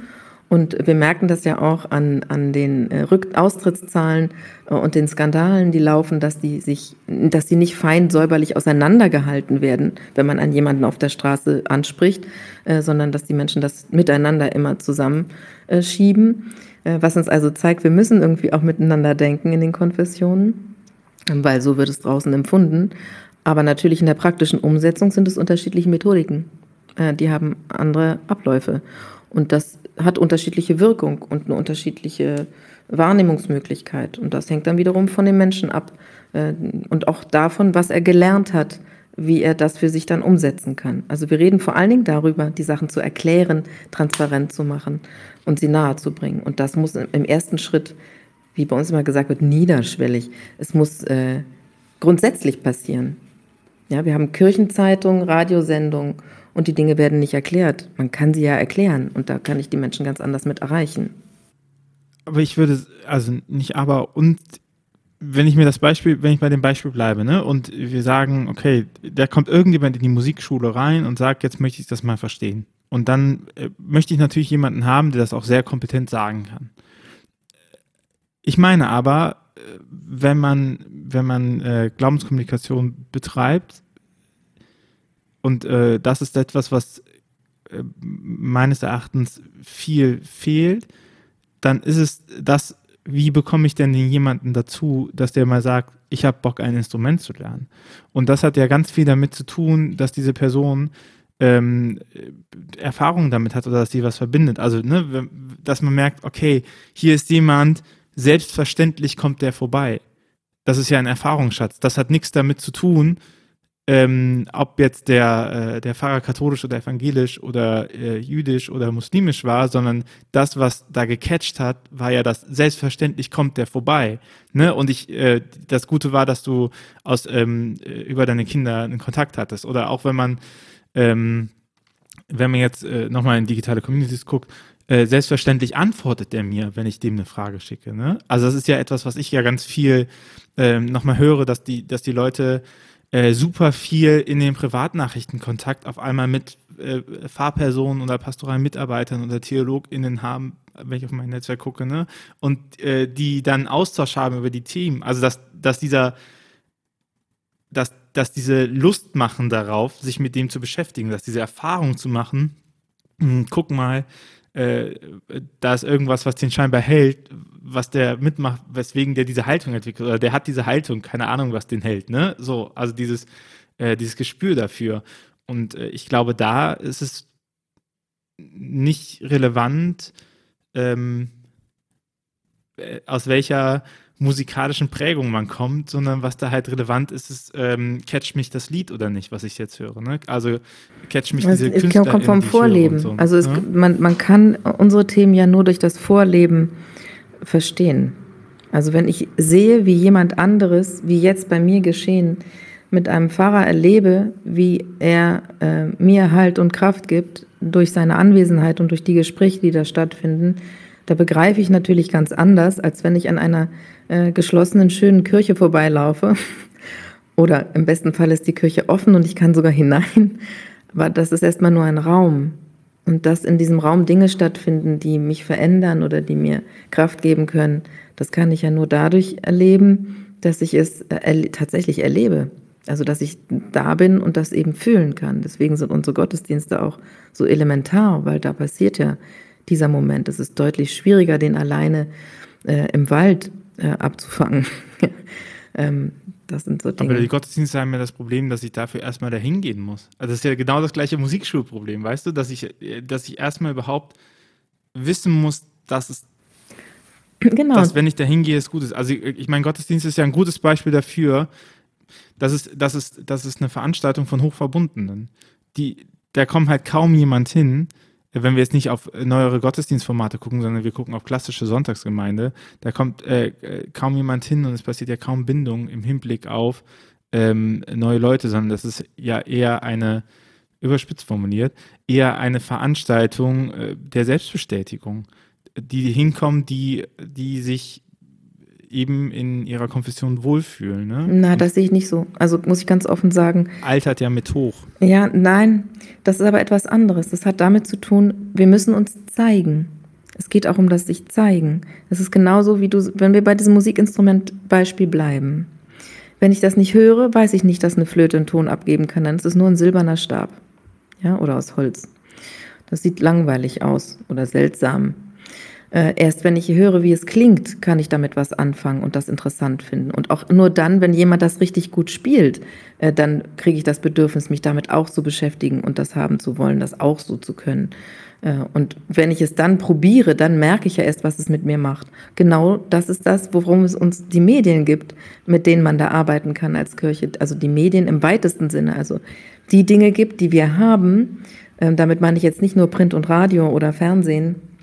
Und wir merken das ja auch an, an den äh, Rück Austrittszahlen äh, und den Skandalen, die laufen, dass die sich, dass die nicht fein säuberlich auseinandergehalten werden, wenn man an jemanden auf der Straße anspricht, äh, sondern dass die Menschen das miteinander immer zusammenschieben. Was uns also zeigt, wir müssen irgendwie auch miteinander denken in den Konfessionen, weil so wird es draußen empfunden. Aber natürlich in der praktischen Umsetzung sind es unterschiedliche Methodiken. Die haben andere Abläufe. Und das hat unterschiedliche Wirkung und eine unterschiedliche Wahrnehmungsmöglichkeit. Und das hängt dann wiederum von dem Menschen ab äh, und auch davon, was er gelernt hat, wie er das für sich dann umsetzen kann. Also wir reden vor allen Dingen darüber, die Sachen zu erklären, transparent zu machen und sie nahe zu bringen. Und das muss im ersten Schritt, wie bei uns immer gesagt wird, niederschwellig. Es muss äh, grundsätzlich passieren. Ja, wir haben Kirchenzeitungen, Radiosendungen und die Dinge werden nicht erklärt. Man kann sie ja erklären und da kann ich die Menschen ganz anders mit erreichen. Aber ich würde, also nicht aber und wenn ich mir das Beispiel, wenn ich bei dem Beispiel bleibe, ne, und wir sagen, okay, da kommt irgendjemand in die Musikschule rein und sagt, jetzt möchte ich das mal verstehen. Und dann äh, möchte ich natürlich jemanden haben, der das auch sehr kompetent sagen kann. Ich meine aber, äh, wenn man, wenn man äh, Glaubenskommunikation betreibt, und äh, das ist etwas, was äh, meines Erachtens viel fehlt. Dann ist es das, wie bekomme ich denn jemanden dazu, dass der mal sagt, ich habe Bock, ein Instrument zu lernen. Und das hat ja ganz viel damit zu tun, dass diese Person ähm, Erfahrung damit hat oder dass sie was verbindet. Also, ne, dass man merkt, okay, hier ist jemand, selbstverständlich kommt der vorbei. Das ist ja ein Erfahrungsschatz. Das hat nichts damit zu tun, ähm, ob jetzt der, äh, der Pfarrer katholisch oder evangelisch oder äh, jüdisch oder muslimisch war, sondern das, was da gecatcht hat, war ja das, selbstverständlich kommt der vorbei. Ne? Und ich, äh, das Gute war, dass du aus, ähm, äh, über deine Kinder einen Kontakt hattest. Oder auch wenn man, ähm, wenn man jetzt äh, nochmal in digitale Communities guckt, äh, selbstverständlich antwortet er mir, wenn ich dem eine Frage schicke. Ne? Also das ist ja etwas, was ich ja ganz viel ähm, nochmal höre, dass die, dass die Leute äh, super viel in den Privatnachrichtenkontakt auf einmal mit äh, Fahrpersonen oder pastoralen Mitarbeitern oder TheologInnen haben, wenn ich auf mein Netzwerk gucke, ne? Und äh, die dann Austausch haben über die Themen. Also dass, dass dieser, dass, dass diese Lust machen darauf, sich mit dem zu beschäftigen, dass diese Erfahrung zu machen, hm, guck mal, äh, da ist irgendwas, was den scheinbar hält, was der mitmacht, weswegen der diese Haltung entwickelt, oder der hat diese Haltung, keine Ahnung, was den hält, ne? So, also dieses, äh, dieses Gespür dafür. Und äh, ich glaube, da ist es nicht relevant, ähm, äh, aus welcher musikalischen Prägung man kommt, sondern was da halt relevant ist, ist, ähm, catch mich das Lied oder nicht, was ich jetzt höre. Ne? Also catch mich also, diese Künstler. Es kommt vom Vorleben. So, also es, ne? man, man kann unsere Themen ja nur durch das Vorleben verstehen. Also wenn ich sehe, wie jemand anderes, wie jetzt bei mir geschehen, mit einem Pfarrer erlebe, wie er äh, mir Halt und Kraft gibt durch seine Anwesenheit und durch die Gespräche, die da stattfinden, da begreife ich natürlich ganz anders, als wenn ich an einer äh, geschlossenen, schönen Kirche vorbeilaufe. Oder im besten Fall ist die Kirche offen und ich kann sogar hinein. Aber das ist erstmal nur ein Raum. Und dass in diesem Raum Dinge stattfinden, die mich verändern oder die mir Kraft geben können, das kann ich ja nur dadurch erleben, dass ich es äh, erle tatsächlich erlebe. Also dass ich da bin und das eben fühlen kann. Deswegen sind unsere Gottesdienste auch so elementar, weil da passiert ja dieser Moment. Es ist deutlich schwieriger, den alleine äh, im Wald äh, abzufangen. ähm, das sind so Dinge. Aber die Gottesdienste haben ja das Problem, dass ich dafür erstmal dahin gehen muss. Also das ist ja genau das gleiche Musikschulproblem, weißt du, dass ich, dass ich erstmal überhaupt wissen muss, dass es genau. dass wenn ich dahin gehe, es gut ist. Also ich, ich meine, Gottesdienst ist ja ein gutes Beispiel dafür, dass es, dass es, dass es eine Veranstaltung von Hochverbundenen. Die, da kommt halt kaum jemand hin, wenn wir jetzt nicht auf neuere Gottesdienstformate gucken, sondern wir gucken auf klassische Sonntagsgemeinde, da kommt äh, kaum jemand hin und es passiert ja kaum Bindung im Hinblick auf ähm, neue Leute, sondern das ist ja eher eine, überspitzt formuliert, eher eine Veranstaltung äh, der Selbstbestätigung. Die hinkommen, die, die sich eben in ihrer Konfession wohlfühlen. Ne? Na, das sehe ich nicht so. Also muss ich ganz offen sagen. Altert ja mit hoch. Ja, nein, das ist aber etwas anderes. Das hat damit zu tun, wir müssen uns zeigen. Es geht auch um das sich zeigen. Es ist genauso wie du, wenn wir bei diesem Musikinstrument-Beispiel bleiben. Wenn ich das nicht höre, weiß ich nicht, dass eine Flöte einen Ton abgeben kann. Dann ist es nur ein silberner Stab. Ja, oder aus Holz. Das sieht langweilig aus oder seltsam. Äh, erst wenn ich höre, wie es klingt, kann ich damit was anfangen und das interessant finden. Und auch nur dann, wenn jemand das richtig gut spielt, äh, dann kriege ich das Bedürfnis, mich damit auch zu beschäftigen und das haben zu wollen, das auch so zu können. Äh, und wenn ich es dann probiere, dann merke ich ja erst, was es mit mir macht. Genau das ist das, worum es uns die Medien gibt, mit denen man da arbeiten kann als Kirche. Also die Medien im weitesten Sinne. Also die Dinge gibt, die wir haben. Ähm, damit meine ich jetzt nicht nur Print und Radio oder Fernsehen äh,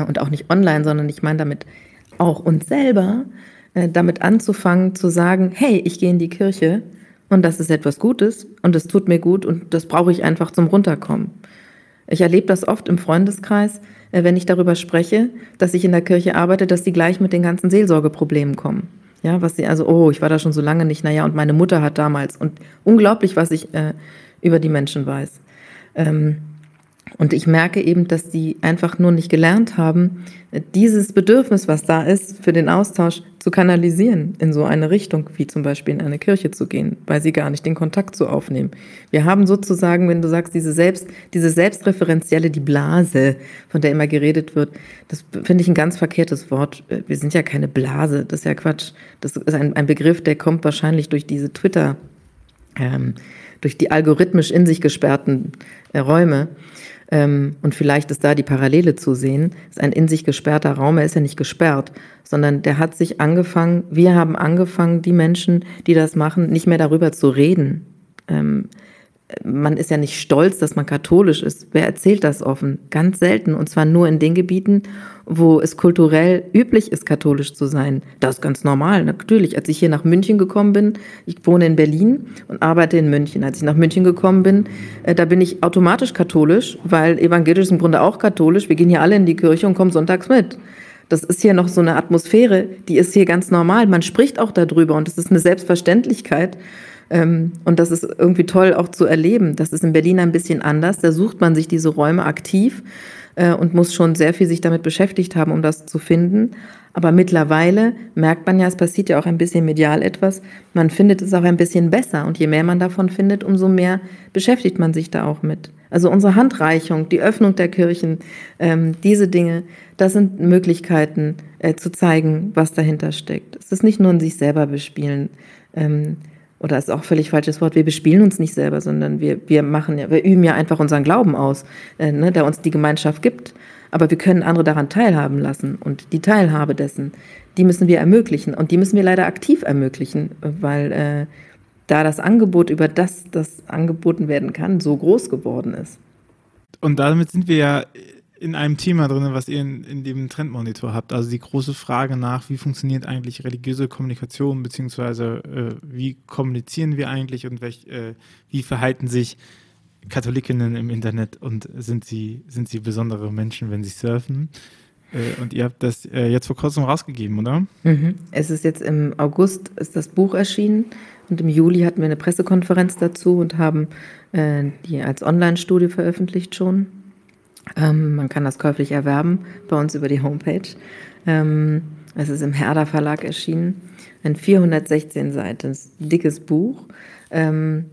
und auch nicht online, sondern ich meine damit auch uns selber, äh, damit anzufangen zu sagen, hey, ich gehe in die Kirche und das ist etwas Gutes und es tut mir gut und das brauche ich einfach zum Runterkommen. Ich erlebe das oft im Freundeskreis, äh, wenn ich darüber spreche, dass ich in der Kirche arbeite, dass die gleich mit den ganzen Seelsorgeproblemen kommen. Ja, was sie also, oh, ich war da schon so lange nicht, naja, und meine Mutter hat damals und unglaublich, was ich äh, über die Menschen weiß. Ähm, und ich merke eben, dass die einfach nur nicht gelernt haben, dieses Bedürfnis, was da ist, für den Austausch zu kanalisieren in so eine Richtung, wie zum Beispiel in eine Kirche zu gehen, weil sie gar nicht den Kontakt zu aufnehmen. Wir haben sozusagen, wenn du sagst, diese selbst, diese selbstreferenzielle, die Blase, von der immer geredet wird, das finde ich ein ganz verkehrtes Wort. Wir sind ja keine Blase, das ist ja Quatsch. Das ist ein, ein Begriff, der kommt wahrscheinlich durch diese Twitter, ähm, durch die algorithmisch in sich gesperrten äh, Räume. Ähm, und vielleicht ist da die Parallele zu sehen. Ist ein in sich gesperrter Raum, er ist ja nicht gesperrt, sondern der hat sich angefangen, wir haben angefangen, die Menschen, die das machen, nicht mehr darüber zu reden. Ähm, man ist ja nicht stolz, dass man katholisch ist. Wer erzählt das offen? Ganz selten. Und zwar nur in den Gebieten, wo es kulturell üblich ist, katholisch zu sein. Das ist ganz normal, natürlich. Als ich hier nach München gekommen bin, ich wohne in Berlin und arbeite in München. Als ich nach München gekommen bin, äh, da bin ich automatisch katholisch, weil evangelisch ist im Grunde auch katholisch. Wir gehen hier alle in die Kirche und kommen sonntags mit. Das ist hier noch so eine Atmosphäre, die ist hier ganz normal. Man spricht auch darüber und es ist eine Selbstverständlichkeit. Ähm, und das ist irgendwie toll auch zu erleben. Das ist in Berlin ein bisschen anders. Da sucht man sich diese Räume aktiv äh, und muss schon sehr viel sich damit beschäftigt haben, um das zu finden. Aber mittlerweile merkt man ja, es passiert ja auch ein bisschen medial etwas. Man findet es auch ein bisschen besser. Und je mehr man davon findet, umso mehr beschäftigt man sich da auch mit. Also unsere Handreichung, die Öffnung der Kirchen, ähm, diese Dinge, das sind Möglichkeiten äh, zu zeigen, was dahinter steckt. Es ist nicht nur ein sich selber bespielen. Ähm, oder ist auch völlig falsches Wort, wir bespielen uns nicht selber, sondern wir, wir machen ja, wir üben ja einfach unseren Glauben aus, äh, ne, der uns die Gemeinschaft gibt. Aber wir können andere daran teilhaben lassen. Und die Teilhabe dessen, die müssen wir ermöglichen. Und die müssen wir leider aktiv ermöglichen, weil äh, da das Angebot, über das das angeboten werden kann, so groß geworden ist. Und damit sind wir ja in einem Thema drin, was ihr in, in dem Trendmonitor habt. Also die große Frage nach, wie funktioniert eigentlich religiöse Kommunikation, beziehungsweise äh, wie kommunizieren wir eigentlich und welch, äh, wie verhalten sich Katholikinnen im Internet und sind sie, sind sie besondere Menschen, wenn sie surfen? Äh, und ihr habt das äh, jetzt vor kurzem rausgegeben, oder? Mhm. Es ist jetzt im August ist das Buch erschienen und im Juli hatten wir eine Pressekonferenz dazu und haben äh, die als Online-Studie veröffentlicht schon. Ähm, man kann das käuflich erwerben bei uns über die Homepage. Ähm, es ist im Herder Verlag erschienen. Ein 416 Seiten dickes Buch. Ähm,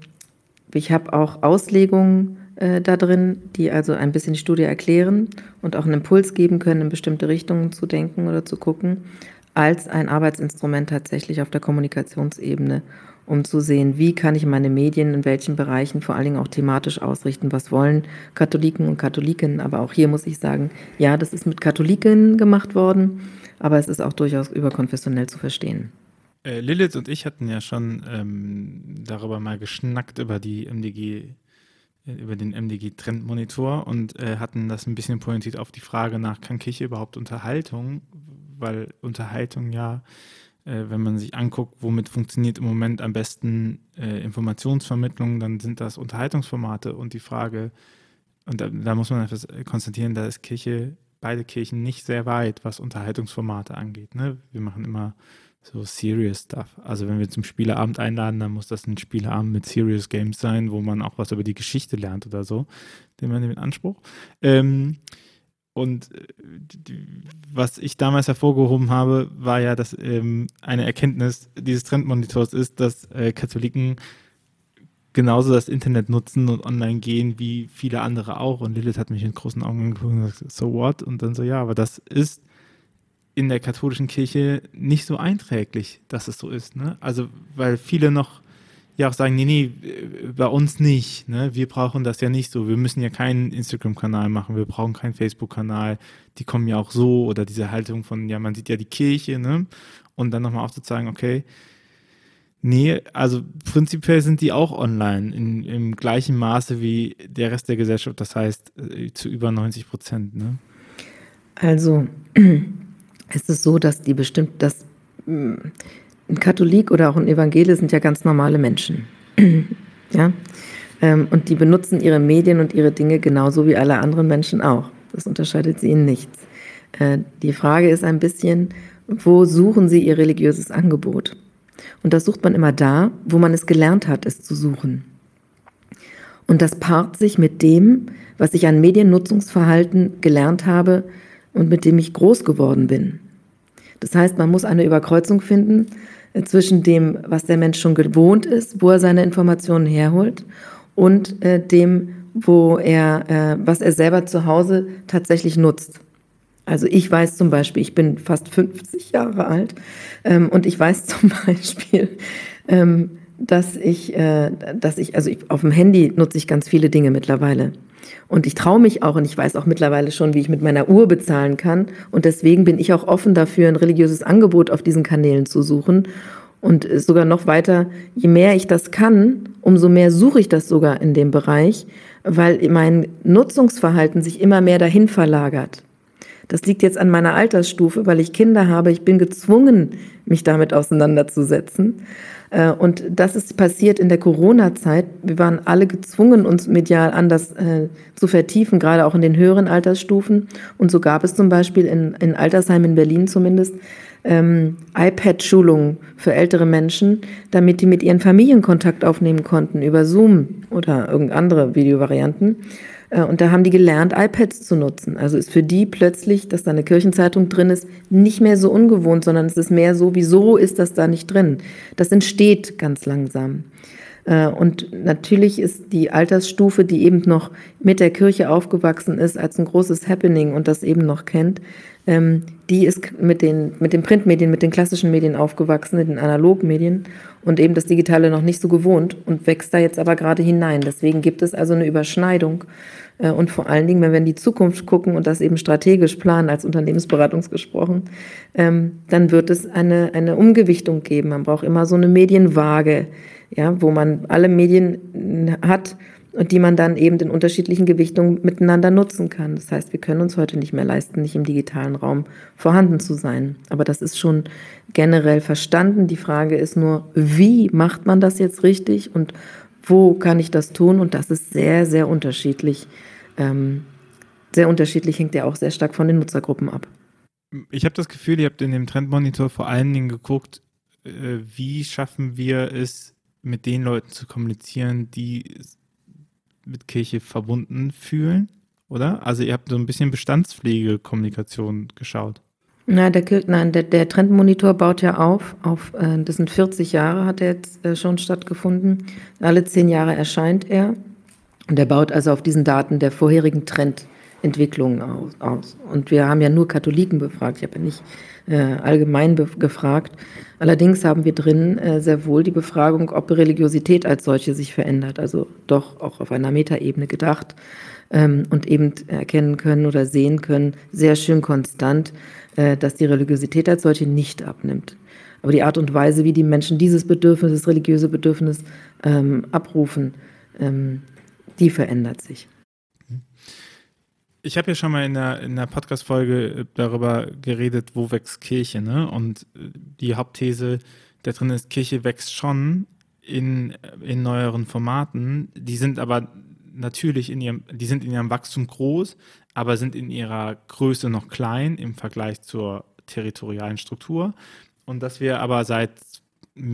ich habe auch Auslegungen äh, da drin, die also ein bisschen die Studie erklären und auch einen Impuls geben können, in bestimmte Richtungen zu denken oder zu gucken, als ein Arbeitsinstrument tatsächlich auf der Kommunikationsebene um zu sehen, wie kann ich meine Medien in welchen Bereichen vor allen Dingen auch thematisch ausrichten, was wollen Katholiken und Katholiken. Aber auch hier muss ich sagen, ja, das ist mit Katholiken gemacht worden, aber es ist auch durchaus überkonfessionell zu verstehen. Äh, Lilith und ich hatten ja schon ähm, darüber mal geschnackt über die MDG äh, über den MDG-Trendmonitor und äh, hatten das ein bisschen pointiert auf die Frage nach, kann Kirche überhaupt Unterhaltung? Weil Unterhaltung ja wenn man sich anguckt, womit funktioniert im Moment am besten äh, Informationsvermittlung, dann sind das Unterhaltungsformate und die Frage, und da, da muss man etwas konstatieren, da ist Kirche, beide Kirchen nicht sehr weit, was Unterhaltungsformate angeht. Ne? Wir machen immer so serious stuff. Also wenn wir zum Spieleabend einladen, dann muss das ein Spieleabend mit serious Games sein, wo man auch was über die Geschichte lernt oder so. Den man in Anspruch. Ähm, Und äh, was ich damals hervorgehoben habe, war ja, dass ähm, eine Erkenntnis dieses Trendmonitors ist, dass äh, Katholiken genauso das Internet nutzen und online gehen wie viele andere auch. Und Lilith hat mich in großen Augen angeguckt und gesagt, so what? Und dann so, ja, aber das ist in der katholischen Kirche nicht so einträglich, dass es so ist. Ne? Also, weil viele noch ja auch sagen, nee, nee, bei uns nicht. Ne? Wir brauchen das ja nicht so. Wir müssen ja keinen Instagram-Kanal machen, wir brauchen keinen Facebook-Kanal. Die kommen ja auch so oder diese Haltung von, ja, man sieht ja die Kirche, ne? Und dann nochmal aufzuzeigen, okay, nee, also prinzipiell sind die auch online in, im gleichen Maße wie der Rest der Gesellschaft, das heißt äh, zu über 90 Prozent, ne? Also es ist so, dass die bestimmt, dass mm, ein Katholik oder auch ein Evangele sind ja ganz normale Menschen. ja? Ähm, und die benutzen ihre Medien und ihre Dinge genauso wie alle anderen Menschen auch. Das unterscheidet sie in nichts. Äh, die Frage ist ein bisschen, wo suchen sie ihr religiöses Angebot? Und das sucht man immer da, wo man es gelernt hat, es zu suchen. Und das paart sich mit dem, was ich an Mediennutzungsverhalten gelernt habe und mit dem ich groß geworden bin. Das heißt, man muss eine Überkreuzung finden zwischen dem, was der Mensch schon gewohnt ist, wo er seine Informationen herholt, und äh, dem, wo er, äh, was er selber zu Hause tatsächlich nutzt. Also ich weiß zum Beispiel, ich bin fast 50 Jahre alt ähm, und ich weiß zum Beispiel, ähm, dass ich, äh, dass ich, also ich, auf dem Handy nutze ich ganz viele Dinge mittlerweile. Und ich traue mich auch und ich weiß auch mittlerweile schon, wie ich mit meiner Uhr bezahlen kann. Und deswegen bin ich auch offen dafür, ein religiöses Angebot auf diesen Kanälen zu suchen. Und sogar noch weiter, je mehr ich das kann, umso mehr suche ich das sogar in dem Bereich, weil mein Nutzungsverhalten sich immer mehr dahin verlagert. Das liegt jetzt an meiner Altersstufe, weil ich Kinder habe. Ich bin gezwungen, mich damit auseinanderzusetzen. Äh, und das ist passiert in der Corona-Zeit. Wir waren alle gezwungen, uns medial anders äh, zu vertiefen, gerade auch in den höheren Altersstufen. Und so gab es zum Beispiel in, in Altersheimen in Berlin zumindest ähm, iPad-Schulungen für ältere Menschen, damit die mit ihren Familien Kontakt aufnehmen konnten über Zoom oder irgendeine andere Videovarianten. Äh, und da haben die gelernt, iPads zu nutzen. Also ist für die plötzlich, dass da eine Kirchenzeitung drin ist, nicht mehr so ungewohnt, sondern es ist mehr so, wieso ist das da nicht drin? Das entsteht ganz langsam. Äh, und natürlich ist die Altersstufe, die eben noch mit der Kirche aufgewachsen ist, als ein großes Happening und das eben noch kennt, ähm, die ist mit den, mit den Printmedien, mit den klassischen Medien aufgewachsen, mit den Analogmedien und eben das Digitale noch nicht so gewohnt und wächst da jetzt aber gerade hinein. Deswegen gibt es also eine Überschneidung. Äh, und vor allen Dingen, wenn wir in die Zukunft gucken und das eben strategisch planen, als Unternehmensberatungs gesprochen, ähm, dann wird es eine, eine Umgewichtung geben. Man braucht immer so eine Medienwaage, ja, wo man alle Medien hat und die man dann eben in unterschiedlichen Gewichtungen miteinander nutzen kann. Das heißt, wir können uns heute nicht mehr leisten, nicht im digitalen Raum vorhanden zu sein. Aber das ist schon generell verstanden. Die Frage ist nur, wie macht man das jetzt richtig und wo kann ich das tun? Und das ist sehr, sehr unterschiedlich. Ähm, sehr unterschiedlich hängt ja auch sehr stark von den Nutzergruppen ab. Ich habe das Gefühl, ihr habt in dem Trendmonitor vor allen Dingen geguckt, äh, wie schaffen wir es, mit den Leuten zu kommunizieren, die mit Kirche verbunden fühlen, oder? Also ihr habt so ein bisschen Bestandspflegekommunikation geschaut. Nein, der, nein, der, der Trendmonitor baut ja auf, auf äh, das sind 40 Jahre, hat er jetzt äh, schon stattgefunden. Alle zehn Jahre erscheint er. Und er baut also auf diesen Daten der vorherigen Trendentwicklungen aus. aus. Und wir haben ja nur Katholiken befragt. Ich habe ja nicht äh, allgemein gefragt. Allerdings haben wir drin äh, sehr wohl die Befragung, ob Religiosität als solche sich verändert, also doch auch auf einer Metaebene gedacht ähm, und eben erkennen können oder sehen können, sehr schön konstant, äh, dass die Religiosität als solche nicht abnimmt. Aber die Art und Weise, wie die Menschen dieses Bedürfnis, das religiöse Bedürfnis ähm, abrufen, ähm, die verändert sich. Ich habe ja schon mal in der, in der Podcast-Folge äh, darüber geredet, wo wächst Kirche, ne? Und äh, die Hauptthese da drin ist, Kirche wächst schon in, in neueren Formaten. Die sind aber natürlich in ihrem, die sind in ihrem Wachstum groß, aber sind in ihrer Größe noch klein im Vergleich zur territorialen Struktur. Und dass wir aber seit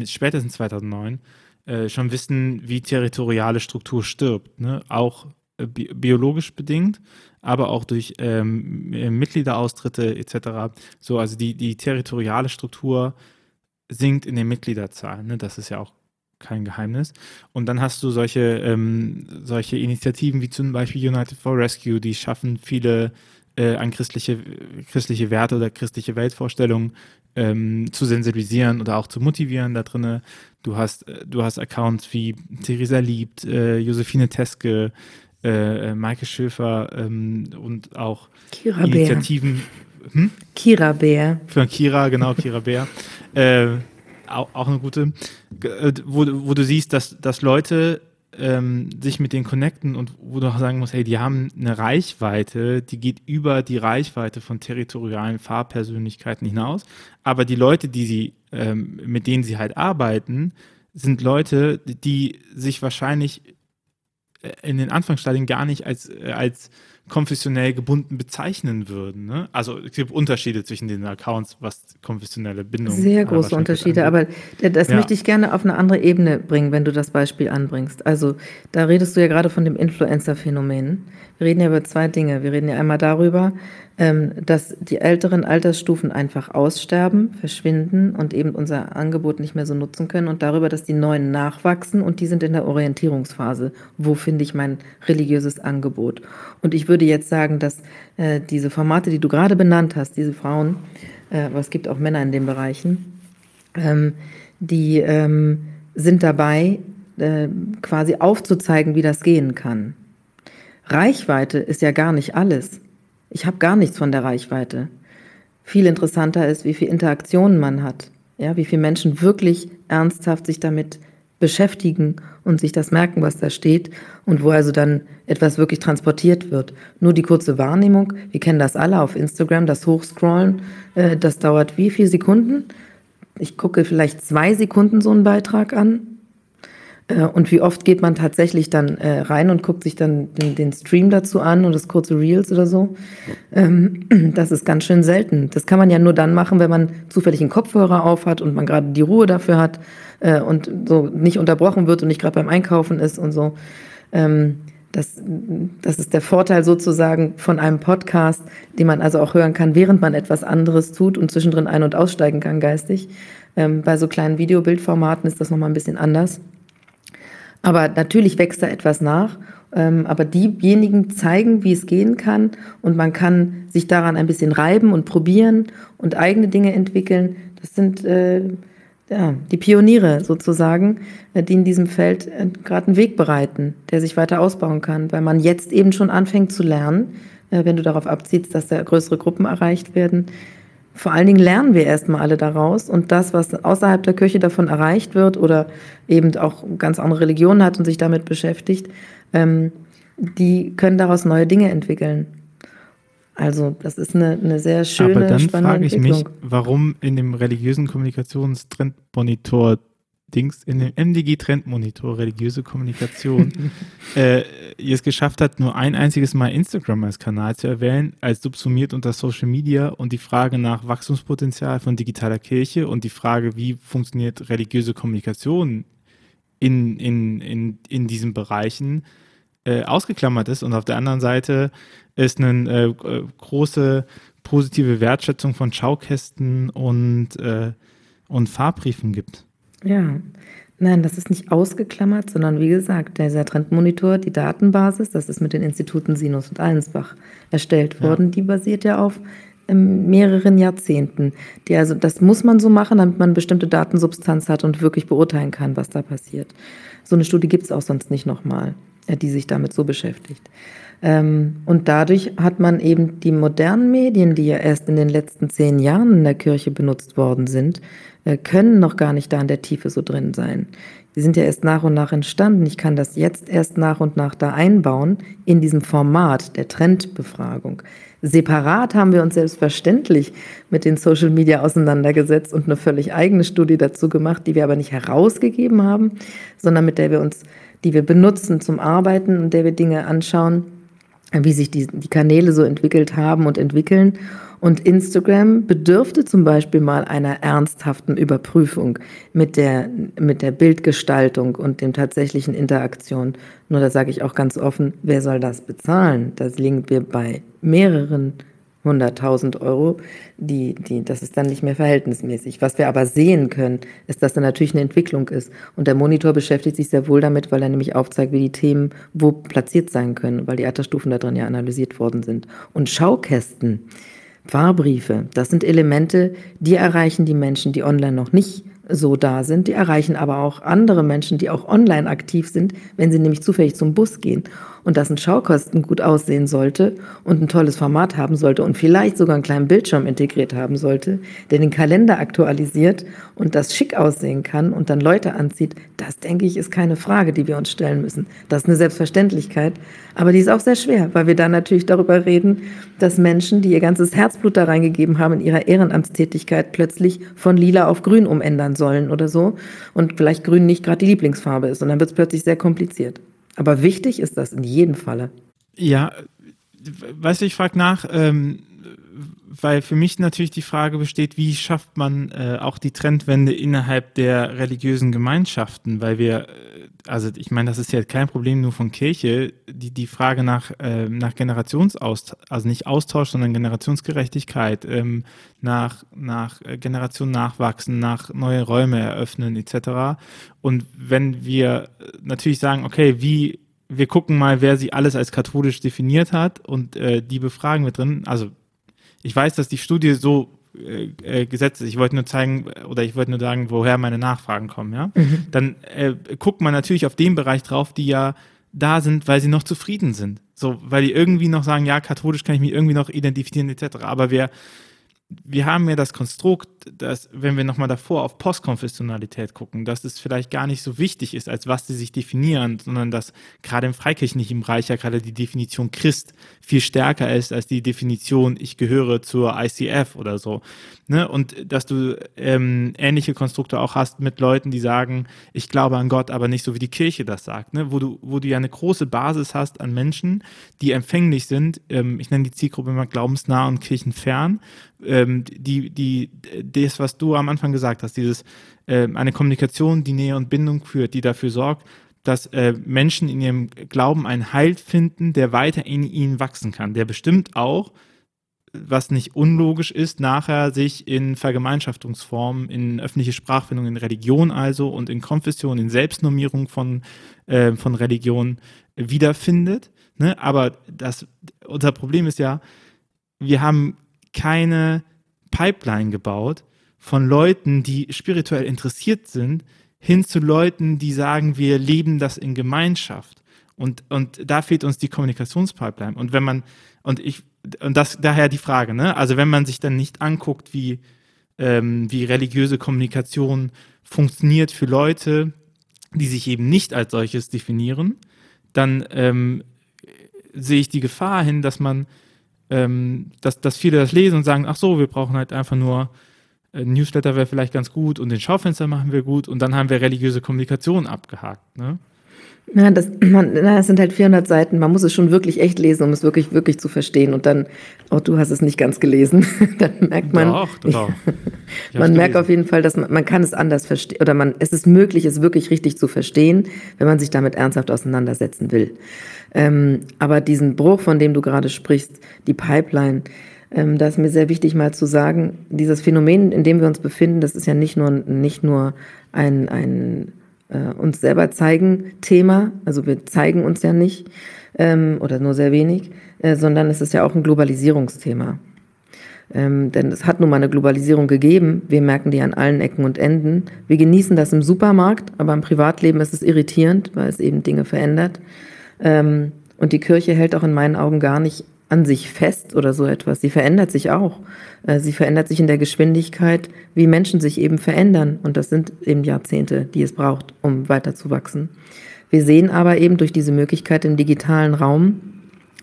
spätestens 2009 äh, schon wissen, wie territoriale Struktur stirbt. Ne? Auch äh, bi biologisch bedingt, aber auch durch ähm, Mitgliederaustritte etc. So, also die, die territoriale Struktur sinkt in den Mitgliederzahlen. Ne? Das ist ja auch kein Geheimnis. Und dann hast du solche, ähm, solche Initiativen wie zum Beispiel United for Rescue, die schaffen viele äh, an christliche, christliche Werte oder christliche Weltvorstellungen ähm, zu sensibilisieren oder auch zu motivieren da drinne. Du hast, äh, du hast Accounts wie Theresa Liebt, äh, Josephine Teske, äh, äh Maike Schöfer ähm, und auch Kira Initiativen. Bär. Hm? Kira Bär. Für Kira, genau, Kira Bär. Äh, auch, auch eine gute, äh, wo, wo du siehst, dass, dass Leute ähm, sich mit denen connecten und wo du auch sagen musst, hey, die haben eine Reichweite, die geht über die Reichweite von territorialen Fahrpersönlichkeiten hinaus. Aber die Leute, die sie, ähm, mit denen sie halt arbeiten, sind Leute, die sich wahrscheinlich in den Anfangsstadien gar nicht als, äh, als konfessionell gebunden bezeichnen würden. Ne? Also es gibt Unterschiede zwischen den Accounts, was konfessionelle Bindungen Sehr große Unterschiede, aber das ja. möchte ich gerne auf eine andere Ebene bringen, wenn du das Beispiel anbringst. Also da redest du ja gerade von dem Influencer-Phänomen. Wir reden ja über zwei Dinge. Wir reden ja einmal darüber, dass die älteren Altersstufen einfach aussterben, verschwinden und eben unser Angebot nicht mehr so nutzen können und darüber, dass die neuen nachwachsen und die sind in der Orientierungsphase. Wo finde ich mein religiöses Angebot? Und ich würde jetzt sagen, dass äh, diese Formate, die du gerade benannt hast, diese Frauen, äh, aber es gibt auch Männer in den Bereichen, ähm, die ähm, sind dabei, äh, quasi aufzuzeigen, wie das gehen kann. Reichweite ist ja gar nicht alles. Ich habe gar nichts von der Reichweite. Viel interessanter ist, wie viel Interaktionen man hat. Ja, wie viele Menschen wirklich ernsthaft sich damit beschäftigen und sich das merken, was da steht und wo also dann etwas wirklich transportiert wird. Nur die kurze Wahrnehmung, wir kennen das alle auf Instagram, das Hochscrollen, äh, das dauert wie viele Sekunden? Ich gucke vielleicht zwei Sekunden so einen Beitrag an und wie oft geht man tatsächlich dann äh, rein und guckt sich dann den, den, Stream dazu an und das kurze Reels oder so? Ähm, das ist ganz schön selten. Das kann man ja nur dann machen, wenn man zufällig einen Kopfhörer auf hat und man gerade die Ruhe dafür hat äh, und so nicht unterbrochen wird und nicht gerade beim Einkaufen ist und so. Ähm, das, das ist der Vorteil sozusagen von einem Podcast, den man also auch hören kann, während man etwas anderes tut und zwischendrin ein- und aussteigen kann geistig. Ähm, bei so kleinen Videobildformaten ist das nochmal ein bisschen anders. Aber natürlich wächst da etwas nach. Ähm, aber diejenigen zeigen, wie es gehen kann und man kann sich daran ein bisschen reiben und probieren und eigene Dinge entwickeln. Das sind äh, ja, die Pioniere sozusagen, äh, die in diesem Feld äh, gerade einen Weg bereiten, der sich weiter ausbauen kann, weil man jetzt eben schon anfängt zu lernen, äh, wenn du darauf abziehst, dass da größere Gruppen erreicht werden, vor allen Dingen lernen wir erstmal alle daraus und das, was außerhalb der Kirche davon erreicht wird oder eben auch ganz andere Religionen hat und sich damit beschäftigt, ähm, die können daraus neue Dinge entwickeln. Also das ist eine, eine sehr schöne, Aber dann frage ich mich, warum in dem religiösen Kommunikationstrendmonitor Dings in dem MDG-Trendmonitor religiöse Kommunikation äh, ihr es geschafft hat, nur ein einziges Mal Instagram als Kanal zu erwähnen, als subsumiert unter Social Media und die Frage nach Wachstumspotenzial von digitaler Kirche und die Frage, wie funktioniert religiöse Kommunikation in, in, in, in diesen Bereichen äh, ausgeklammert ist und auf der anderen Seite es eine äh, große positive Wertschätzung von Schaukästen und, äh, und Fahrbriefen gibt. Ja, nein, das ist nicht ausgeklammert, sondern wie gesagt, dieser Trendmonitor, die Datenbasis, das ist mit den Instituten Sinus und Allensbach erstellt worden, ja. die basiert ja auf ähm, mehreren Jahrzehnten. Die also, das muss man so machen, damit man bestimmte Datensubstanz hat und wirklich beurteilen kann, was da passiert. So eine Studie gibt es auch sonst nicht nochmal, äh, die sich damit so beschäftigt. Ähm, und dadurch hat man eben die modernen Medien, die ja erst in den letzten zehn Jahren in der Kirche benutzt worden sind, können noch gar nicht da in der Tiefe so drin sein. Die sind ja erst nach und nach entstanden. Ich kann das jetzt erst nach und nach da einbauen in diesem Format der Trendbefragung. Separat haben wir uns selbstverständlich mit den Social Media auseinandergesetzt und eine völlig eigene Studie dazu gemacht, die wir aber nicht herausgegeben haben, sondern mit der wir uns, die wir benutzen zum Arbeiten und der wir Dinge anschauen, wie sich die, die Kanäle so entwickelt haben und entwickeln Und Instagram bedürfte zum Beispiel mal einer ernsthaften Überprüfung mit der, mit der Bildgestaltung und dem tatsächlichen Interaktion. Nur da sage ich auch ganz offen, wer soll das bezahlen? Da liegen wir bei mehreren 100.000 Euro, die, die, das ist dann nicht mehr verhältnismäßig. Was wir aber sehen können, ist, dass da natürlich eine Entwicklung ist. Und der Monitor beschäftigt sich sehr wohl damit, weil er nämlich aufzeigt, wie die Themen wo platziert sein können, weil die Altersstufen da drin ja analysiert worden sind. Und Schaukästen, Fahrbriefe, das sind Elemente, die erreichen die Menschen, die online noch nicht so da sind. Die erreichen aber auch andere Menschen, die auch online aktiv sind, wenn sie nämlich zufällig zum Bus gehen und dass ein Schaukosten gut aussehen sollte und ein tolles Format haben sollte und vielleicht sogar einen kleinen Bildschirm integriert haben sollte, der den Kalender aktualisiert und das schick aussehen kann und dann Leute anzieht, das denke ich ist keine Frage, die wir uns stellen müssen. Das ist eine Selbstverständlichkeit, aber die ist auch sehr schwer, weil wir dann natürlich darüber reden, dass Menschen, die ihr ganzes Herzblut da reingegeben haben in ihrer Ehrenamtstätigkeit, plötzlich von lila auf grün umändern sollen oder so und vielleicht grün nicht gerade die Lieblingsfarbe ist und dann wird es plötzlich sehr kompliziert. Aber wichtig ist das in jedem Falle. Ja, weißt du, ich frage nach, ähm, weil für mich natürlich die Frage besteht, wie schafft man äh, auch die Trendwende innerhalb der religiösen Gemeinschaften, weil wir, äh, also ich meine, das ist ja kein Problem nur von Kirche, die, die Frage nach, äh, nach Generationsaustausch, also nicht Austausch, sondern Generationsgerechtigkeit, ähm, nach, nach äh, Generation nachwachsen, nach neue Räume eröffnen etc. Und wenn wir natürlich sagen, okay, wie wir gucken mal, wer sie alles als katholisch definiert hat und äh, die befragen wir drin. Also ich weiß, dass die Studie so äh, äh, gesetzt ist. Ich wollte nur zeigen oder ich wollte nur sagen, woher meine Nachfragen kommen. Ja, mhm. dann äh, guckt man natürlich auf den Bereich drauf, die ja da sind, weil sie noch zufrieden sind. So, weil die irgendwie noch sagen, ja, katholisch kann ich mich irgendwie noch identifizieren etc. Aber wer wir haben ja das Konstrukt, dass, wenn wir nochmal davor auf Postkonfessionalität gucken, dass es vielleicht gar nicht so wichtig ist, als was sie sich definieren, sondern dass gerade im freikirchlichen Bereich ja gerade die Definition Christ viel stärker ist als die Definition, ich gehöre zur ICF oder so. Ne? Und dass du ähm, ähnliche Konstrukte auch hast mit Leuten, die sagen, ich glaube an Gott, aber nicht so wie die Kirche das sagt, ne? wo, du, wo du ja eine große Basis hast an Menschen, die empfänglich sind, ähm, ich nenne die Zielgruppe immer glaubensnah und kirchenfern, ähm, die, die, das, was du am Anfang gesagt hast, dieses äh, eine Kommunikation, die Nähe und Bindung führt, die dafür sorgt, dass äh, Menschen in ihrem Glauben einen Halt finden, der weiter in ihnen wachsen kann, der bestimmt auch, was nicht unlogisch ist, nachher sich in Vergemeinschaftungsformen, in öffentliche Sprachfindung, in Religion also und in Konfession, in Selbstnormierung von, äh, von Religion wiederfindet. Ne? Aber das, unser Problem ist ja, wir haben keine Pipeline gebaut von Leuten, die spirituell interessiert sind, hin zu Leuten, die sagen, wir leben das in Gemeinschaft. Und, und da fehlt uns die Kommunikationspipeline. Und wenn man, und ich, und das daher die Frage, ne? Also wenn man sich dann nicht anguckt, wie, ähm, wie religiöse Kommunikation funktioniert für Leute, die sich eben nicht als solches definieren, dann ähm, sehe ich die Gefahr hin, dass man ähm, dass, dass viele das lesen und sagen, ach so, wir brauchen halt einfach nur ein Newsletter wäre vielleicht ganz gut und den Schaufenster machen wir gut und dann haben wir religiöse Kommunikation abgehakt. Ne? Ja, das, man, das sind halt 400 Seiten. Man muss es schon wirklich echt lesen, um es wirklich, wirklich zu verstehen. Und dann, auch oh, du hast es nicht ganz gelesen. dann merkt man. Doch, doch. man merkt auf jeden Fall, dass man, man kann es anders verstehen. Oder man, es ist möglich, es wirklich richtig zu verstehen, wenn man sich damit ernsthaft auseinandersetzen will. Ähm, aber diesen Bruch, von dem du gerade sprichst, die Pipeline, ähm, da ist mir sehr wichtig mal zu sagen, dieses Phänomen, in dem wir uns befinden, das ist ja nicht nur, nicht nur ein, ein äh, uns selber zeigen Thema, also wir zeigen uns ja nicht ähm, oder nur sehr wenig, äh, sondern es ist ja auch ein Globalisierungsthema. Ähm, denn es hat nun mal eine Globalisierung gegeben. Wir merken die an allen Ecken und Enden. Wir genießen das im Supermarkt, aber im Privatleben ist es irritierend, weil es eben Dinge verändert. Ähm, und die Kirche hält auch in meinen Augen gar nicht an sich fest oder so etwas. Sie verändert sich auch. Äh, sie verändert sich in der Geschwindigkeit, wie Menschen sich eben verändern. Und das sind eben Jahrzehnte, die es braucht, um weiter zu wachsen. Wir sehen aber eben durch diese Möglichkeit im digitalen Raum,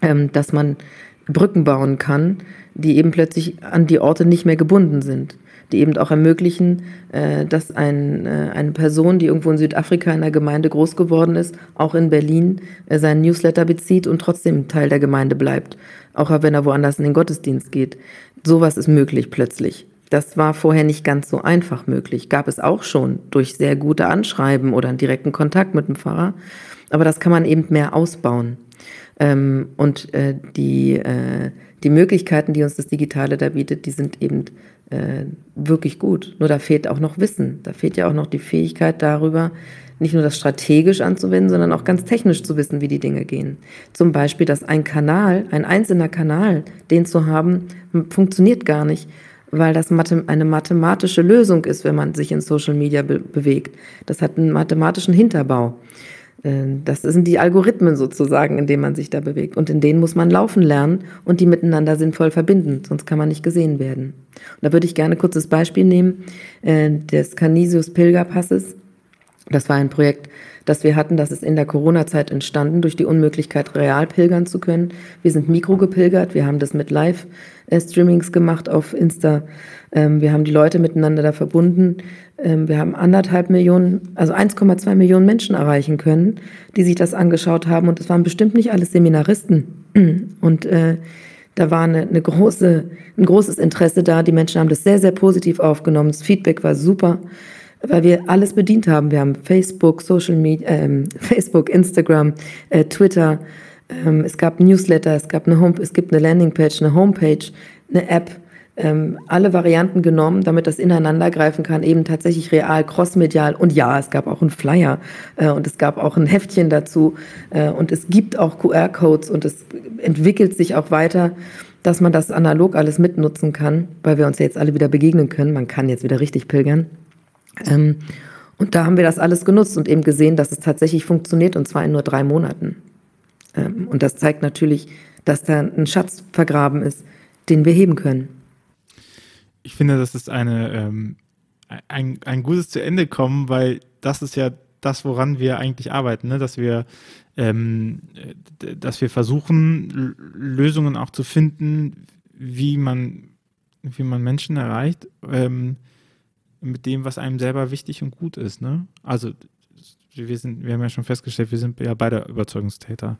ähm, dass man Brücken bauen kann, die eben plötzlich an die Orte nicht mehr gebunden sind die eben auch ermöglichen, äh, dass ein, äh, eine Person, die irgendwo in Südafrika in der Gemeinde groß geworden ist, auch in Berlin äh, seinen Newsletter bezieht und trotzdem Teil der Gemeinde bleibt, auch wenn er woanders in den Gottesdienst geht. sowas ist möglich plötzlich. Das war vorher nicht ganz so einfach möglich. Gab es auch schon durch sehr gute Anschreiben oder einen direkten Kontakt mit dem Pfarrer. Aber das kann man eben mehr ausbauen. Ähm, und die, die Möglichkeiten, die uns das Digitale da bietet, die sind eben äh, wirklich gut. Nur da fehlt auch noch Wissen. Da fehlt ja auch noch die Fähigkeit darüber, nicht nur das strategisch anzuwenden, sondern auch ganz technisch zu wissen, wie die Dinge gehen. Zum Beispiel, dass ein Kanal, ein einzelner Kanal, den zu haben, funktioniert gar nicht, weil das eine mathematische Lösung ist, wenn man sich in Social Media be bewegt. Das hat einen mathematischen Hinterbau. Äh, das sind die Algorithmen sozusagen, in denen man sich da bewegt. Und in denen muss man laufen lernen und die miteinander sinnvoll verbinden, sonst kann man nicht gesehen werden. Und da würde ich gerne ein kurzes Beispiel nehmen äh, des Canisius Pilgerpasses. Das war ein Projekt, das wir hatten, das ist in der Corona-Zeit entstanden, durch die Unmöglichkeit, real pilgern zu können. Wir sind mikro gepilgert, wir haben das mit Live-Streamings gemacht auf Insta. Ähm, wir haben die Leute miteinander da verbunden. Ähm, wir haben anderthalb Millionen, also 1,2 Millionen Menschen erreichen können, die sich das angeschaut haben. Und es waren bestimmt nicht alles Seminaristen. Und äh, da war eine, eine große, ein großes Interesse da. Die Menschen haben das sehr, sehr positiv aufgenommen. Das Feedback war super weil wir alles bedient haben. Wir haben Facebook, Social Media, ähm, Facebook, Instagram, äh, Twitter. Ähm, es gab Newsletter, es gab eine Home, es gibt eine Landingpage, eine Homepage, eine App. Ähm, alle Varianten genommen, damit das ineinander greifen kann, eben tatsächlich real, crossmedial. Und ja, es gab auch einen Flyer äh, und es gab auch ein Heftchen dazu äh, und es gibt auch QR-Codes und es entwickelt sich auch weiter, dass man das analog alles mitnutzen kann, weil wir uns ja jetzt alle wieder begegnen können. Man kann jetzt wieder richtig pilgern. Ähm, und da haben wir das alles genutzt und eben gesehen, dass es tatsächlich funktioniert und zwar in nur drei Monaten. Ähm, und das zeigt natürlich, dass da ein Schatz vergraben ist, den wir heben können. Ich finde, das ist eine, ähm, ein, ein gutes zu Ende kommen, weil das ist ja das, woran wir eigentlich arbeiten, ne? dass wir ähm, dass wir versuchen, Lösungen auch zu finden, wie man, wie man Menschen erreicht, ähm, mit dem, was einem selber wichtig und gut ist. Ne? Also wir sind, wir haben ja schon festgestellt, wir sind ja beide Überzeugungstäter.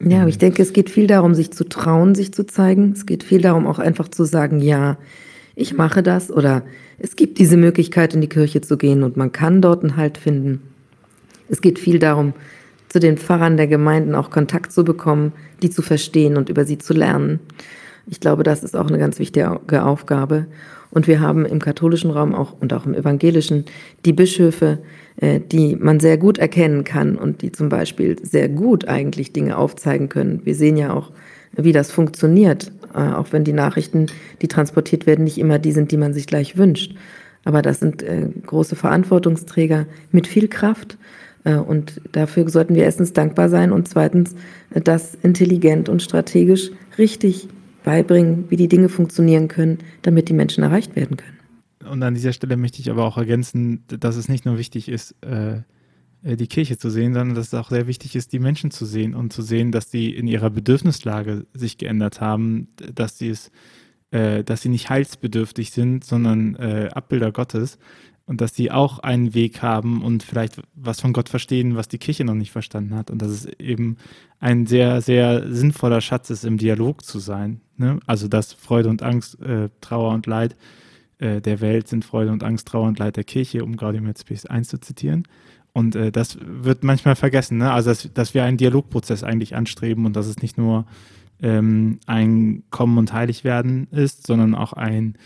Ja, aber ich denke, es geht viel darum, sich zu trauen, sich zu zeigen. Es geht viel darum, auch einfach zu sagen, ja, ich mache das oder es gibt diese Möglichkeit, in die Kirche zu gehen und man kann dort einen Halt finden. Es geht viel darum, zu den Pfarrern der Gemeinden auch Kontakt zu bekommen, die zu verstehen und über sie zu lernen. Ich glaube, das ist auch eine ganz wichtige Aufgabe. Und wir haben im katholischen Raum auch und auch im evangelischen die Bischöfe, äh, die man sehr gut erkennen kann und die zum Beispiel sehr gut eigentlich Dinge aufzeigen können. Wir sehen ja auch, wie das funktioniert, äh, auch wenn die Nachrichten, die transportiert werden, nicht immer die sind, die man sich gleich wünscht. Aber das sind äh, große Verantwortungsträger mit viel Kraft. Und dafür sollten wir erstens dankbar sein und zweitens das intelligent und strategisch richtig beibringen, wie die Dinge funktionieren können, damit die Menschen erreicht werden können. Und an dieser Stelle möchte ich aber auch ergänzen, dass es nicht nur wichtig ist, äh, äh, die Kirche zu sehen, sondern dass es auch sehr wichtig ist, die Menschen zu sehen und zu sehen, dass die in ihrer Bedürfnislage sich geändert haben, dass sie es, äh, dass sie nicht heilsbedürftig sind, sondern Abbilder Gottes und dass sie auch einen Weg haben und vielleicht was von Gott verstehen, was die Kirche noch nicht verstanden hat und dass es eben ein sehr, sehr sinnvoller Schatz ist, im Dialog zu sein. Ne? Also dass Freude und Angst, äh, Trauer und Leid äh, der Welt sind Freude und Angst, Trauer und Leid der Kirche, um Gaudium et Spes 1 zu zitieren. Und äh, das wird manchmal vergessen, ne? also dass, dass wir einen Dialogprozess eigentlich anstreben und dass es nicht nur ähm, ein Kommen und Heiligwerden ist, sondern auch ein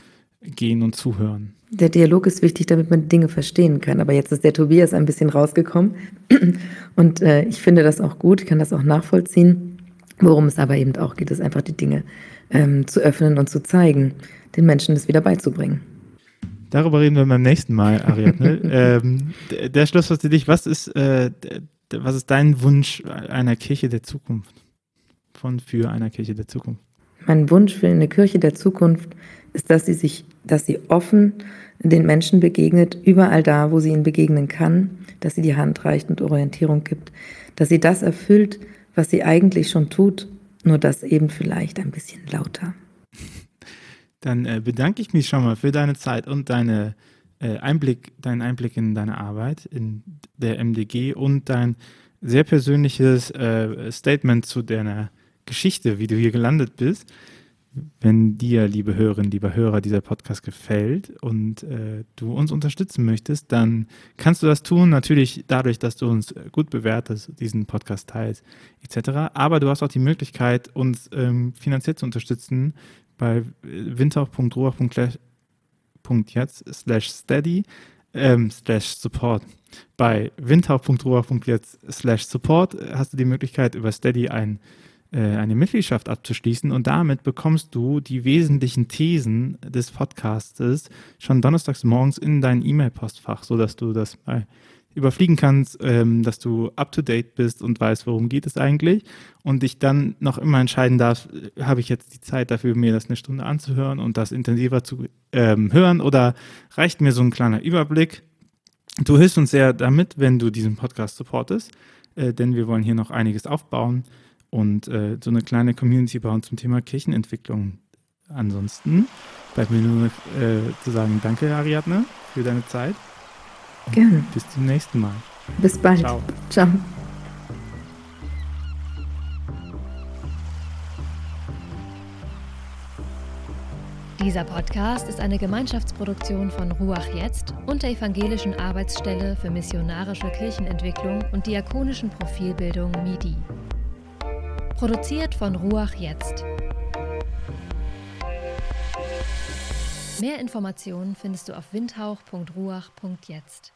Gehen und Zuhören. Der Dialog ist wichtig, damit man Dinge verstehen kann. Aber jetzt ist der Tobias ein bisschen rausgekommen. Und äh, ich finde das auch gut, ich kann das auch nachvollziehen. Worum es aber eben auch geht, ist einfach die Dinge ähm, zu öffnen und zu zeigen, den Menschen das wieder beizubringen. Darüber reden wir beim nächsten Mal, Ariadne. ähm, der Schluss für dich, was ist, äh, was ist dein Wunsch einer Kirche der Zukunft? Von für einer Kirche der Zukunft? Mein Wunsch für eine Kirche der Zukunft ist, dass sie sich, dass sie offen den Menschen begegnet, überall da, wo sie ihnen begegnen kann, dass sie die Hand reicht und Orientierung gibt, dass sie das erfüllt, was sie eigentlich schon tut, nur das eben vielleicht ein bisschen lauter. Dann äh, bedanke ich mich schon mal für deine Zeit und deine äh, Einblick, deinen Einblick in deine Arbeit in der MDG und dein sehr persönliches äh, Statement zu deiner Geschichte, wie du hier gelandet bist. Wenn dir, liebe Hörerinnen, lieber Hörer, dieser Podcast gefällt und äh, du uns unterstützen möchtest, dann kannst du das tun, natürlich dadurch, dass du uns gut bewertest, diesen Podcast teilst, etc. Aber du hast auch die Möglichkeit, uns ähm, finanziell zu unterstützen bei windhauch.ruach.jetzt slash steady ähm, slash support. Bei windhauch.ruach.jetzt slash support hast du die Möglichkeit, über Steady ein äh, eine Mitgliedschaft abzuschließen. Und damit bekommst du die wesentlichen Thesen des Podcastes schon donnerstags morgens in dein E-Mail-Postfach, sodass du das mal überfliegen kannst, ähm, dass du up-to-date bist und weißt, worum geht es eigentlich. Und dich dann noch immer entscheiden darfst, äh, habe ich jetzt die Zeit dafür, mir das eine Stunde anzuhören und das intensiver zu ähm, hören? Oder reicht mir so ein kleiner Überblick? Du hilfst uns sehr damit, wenn du diesen Podcast supportest, äh, denn wir wollen hier noch einiges aufbauen und äh, so eine kleine Community bauen zum Thema Kirchenentwicklung. Ansonsten bleibt mir nur äh, zu sagen, danke Ariadne für deine Zeit. Gerne. Bis zum nächsten Mal. Bis bald. Ciao. Ciao. Dieser Podcast ist eine Gemeinschaftsproduktion von Ruach Jetzt und der Evangelischen Arbeitsstelle für missionarische Kirchenentwicklung und diakonischen Profilbildung MIDI. Produziert von Ruach Jetzt. Mehr Informationen findest du auf windhauch.ruach.jetzt.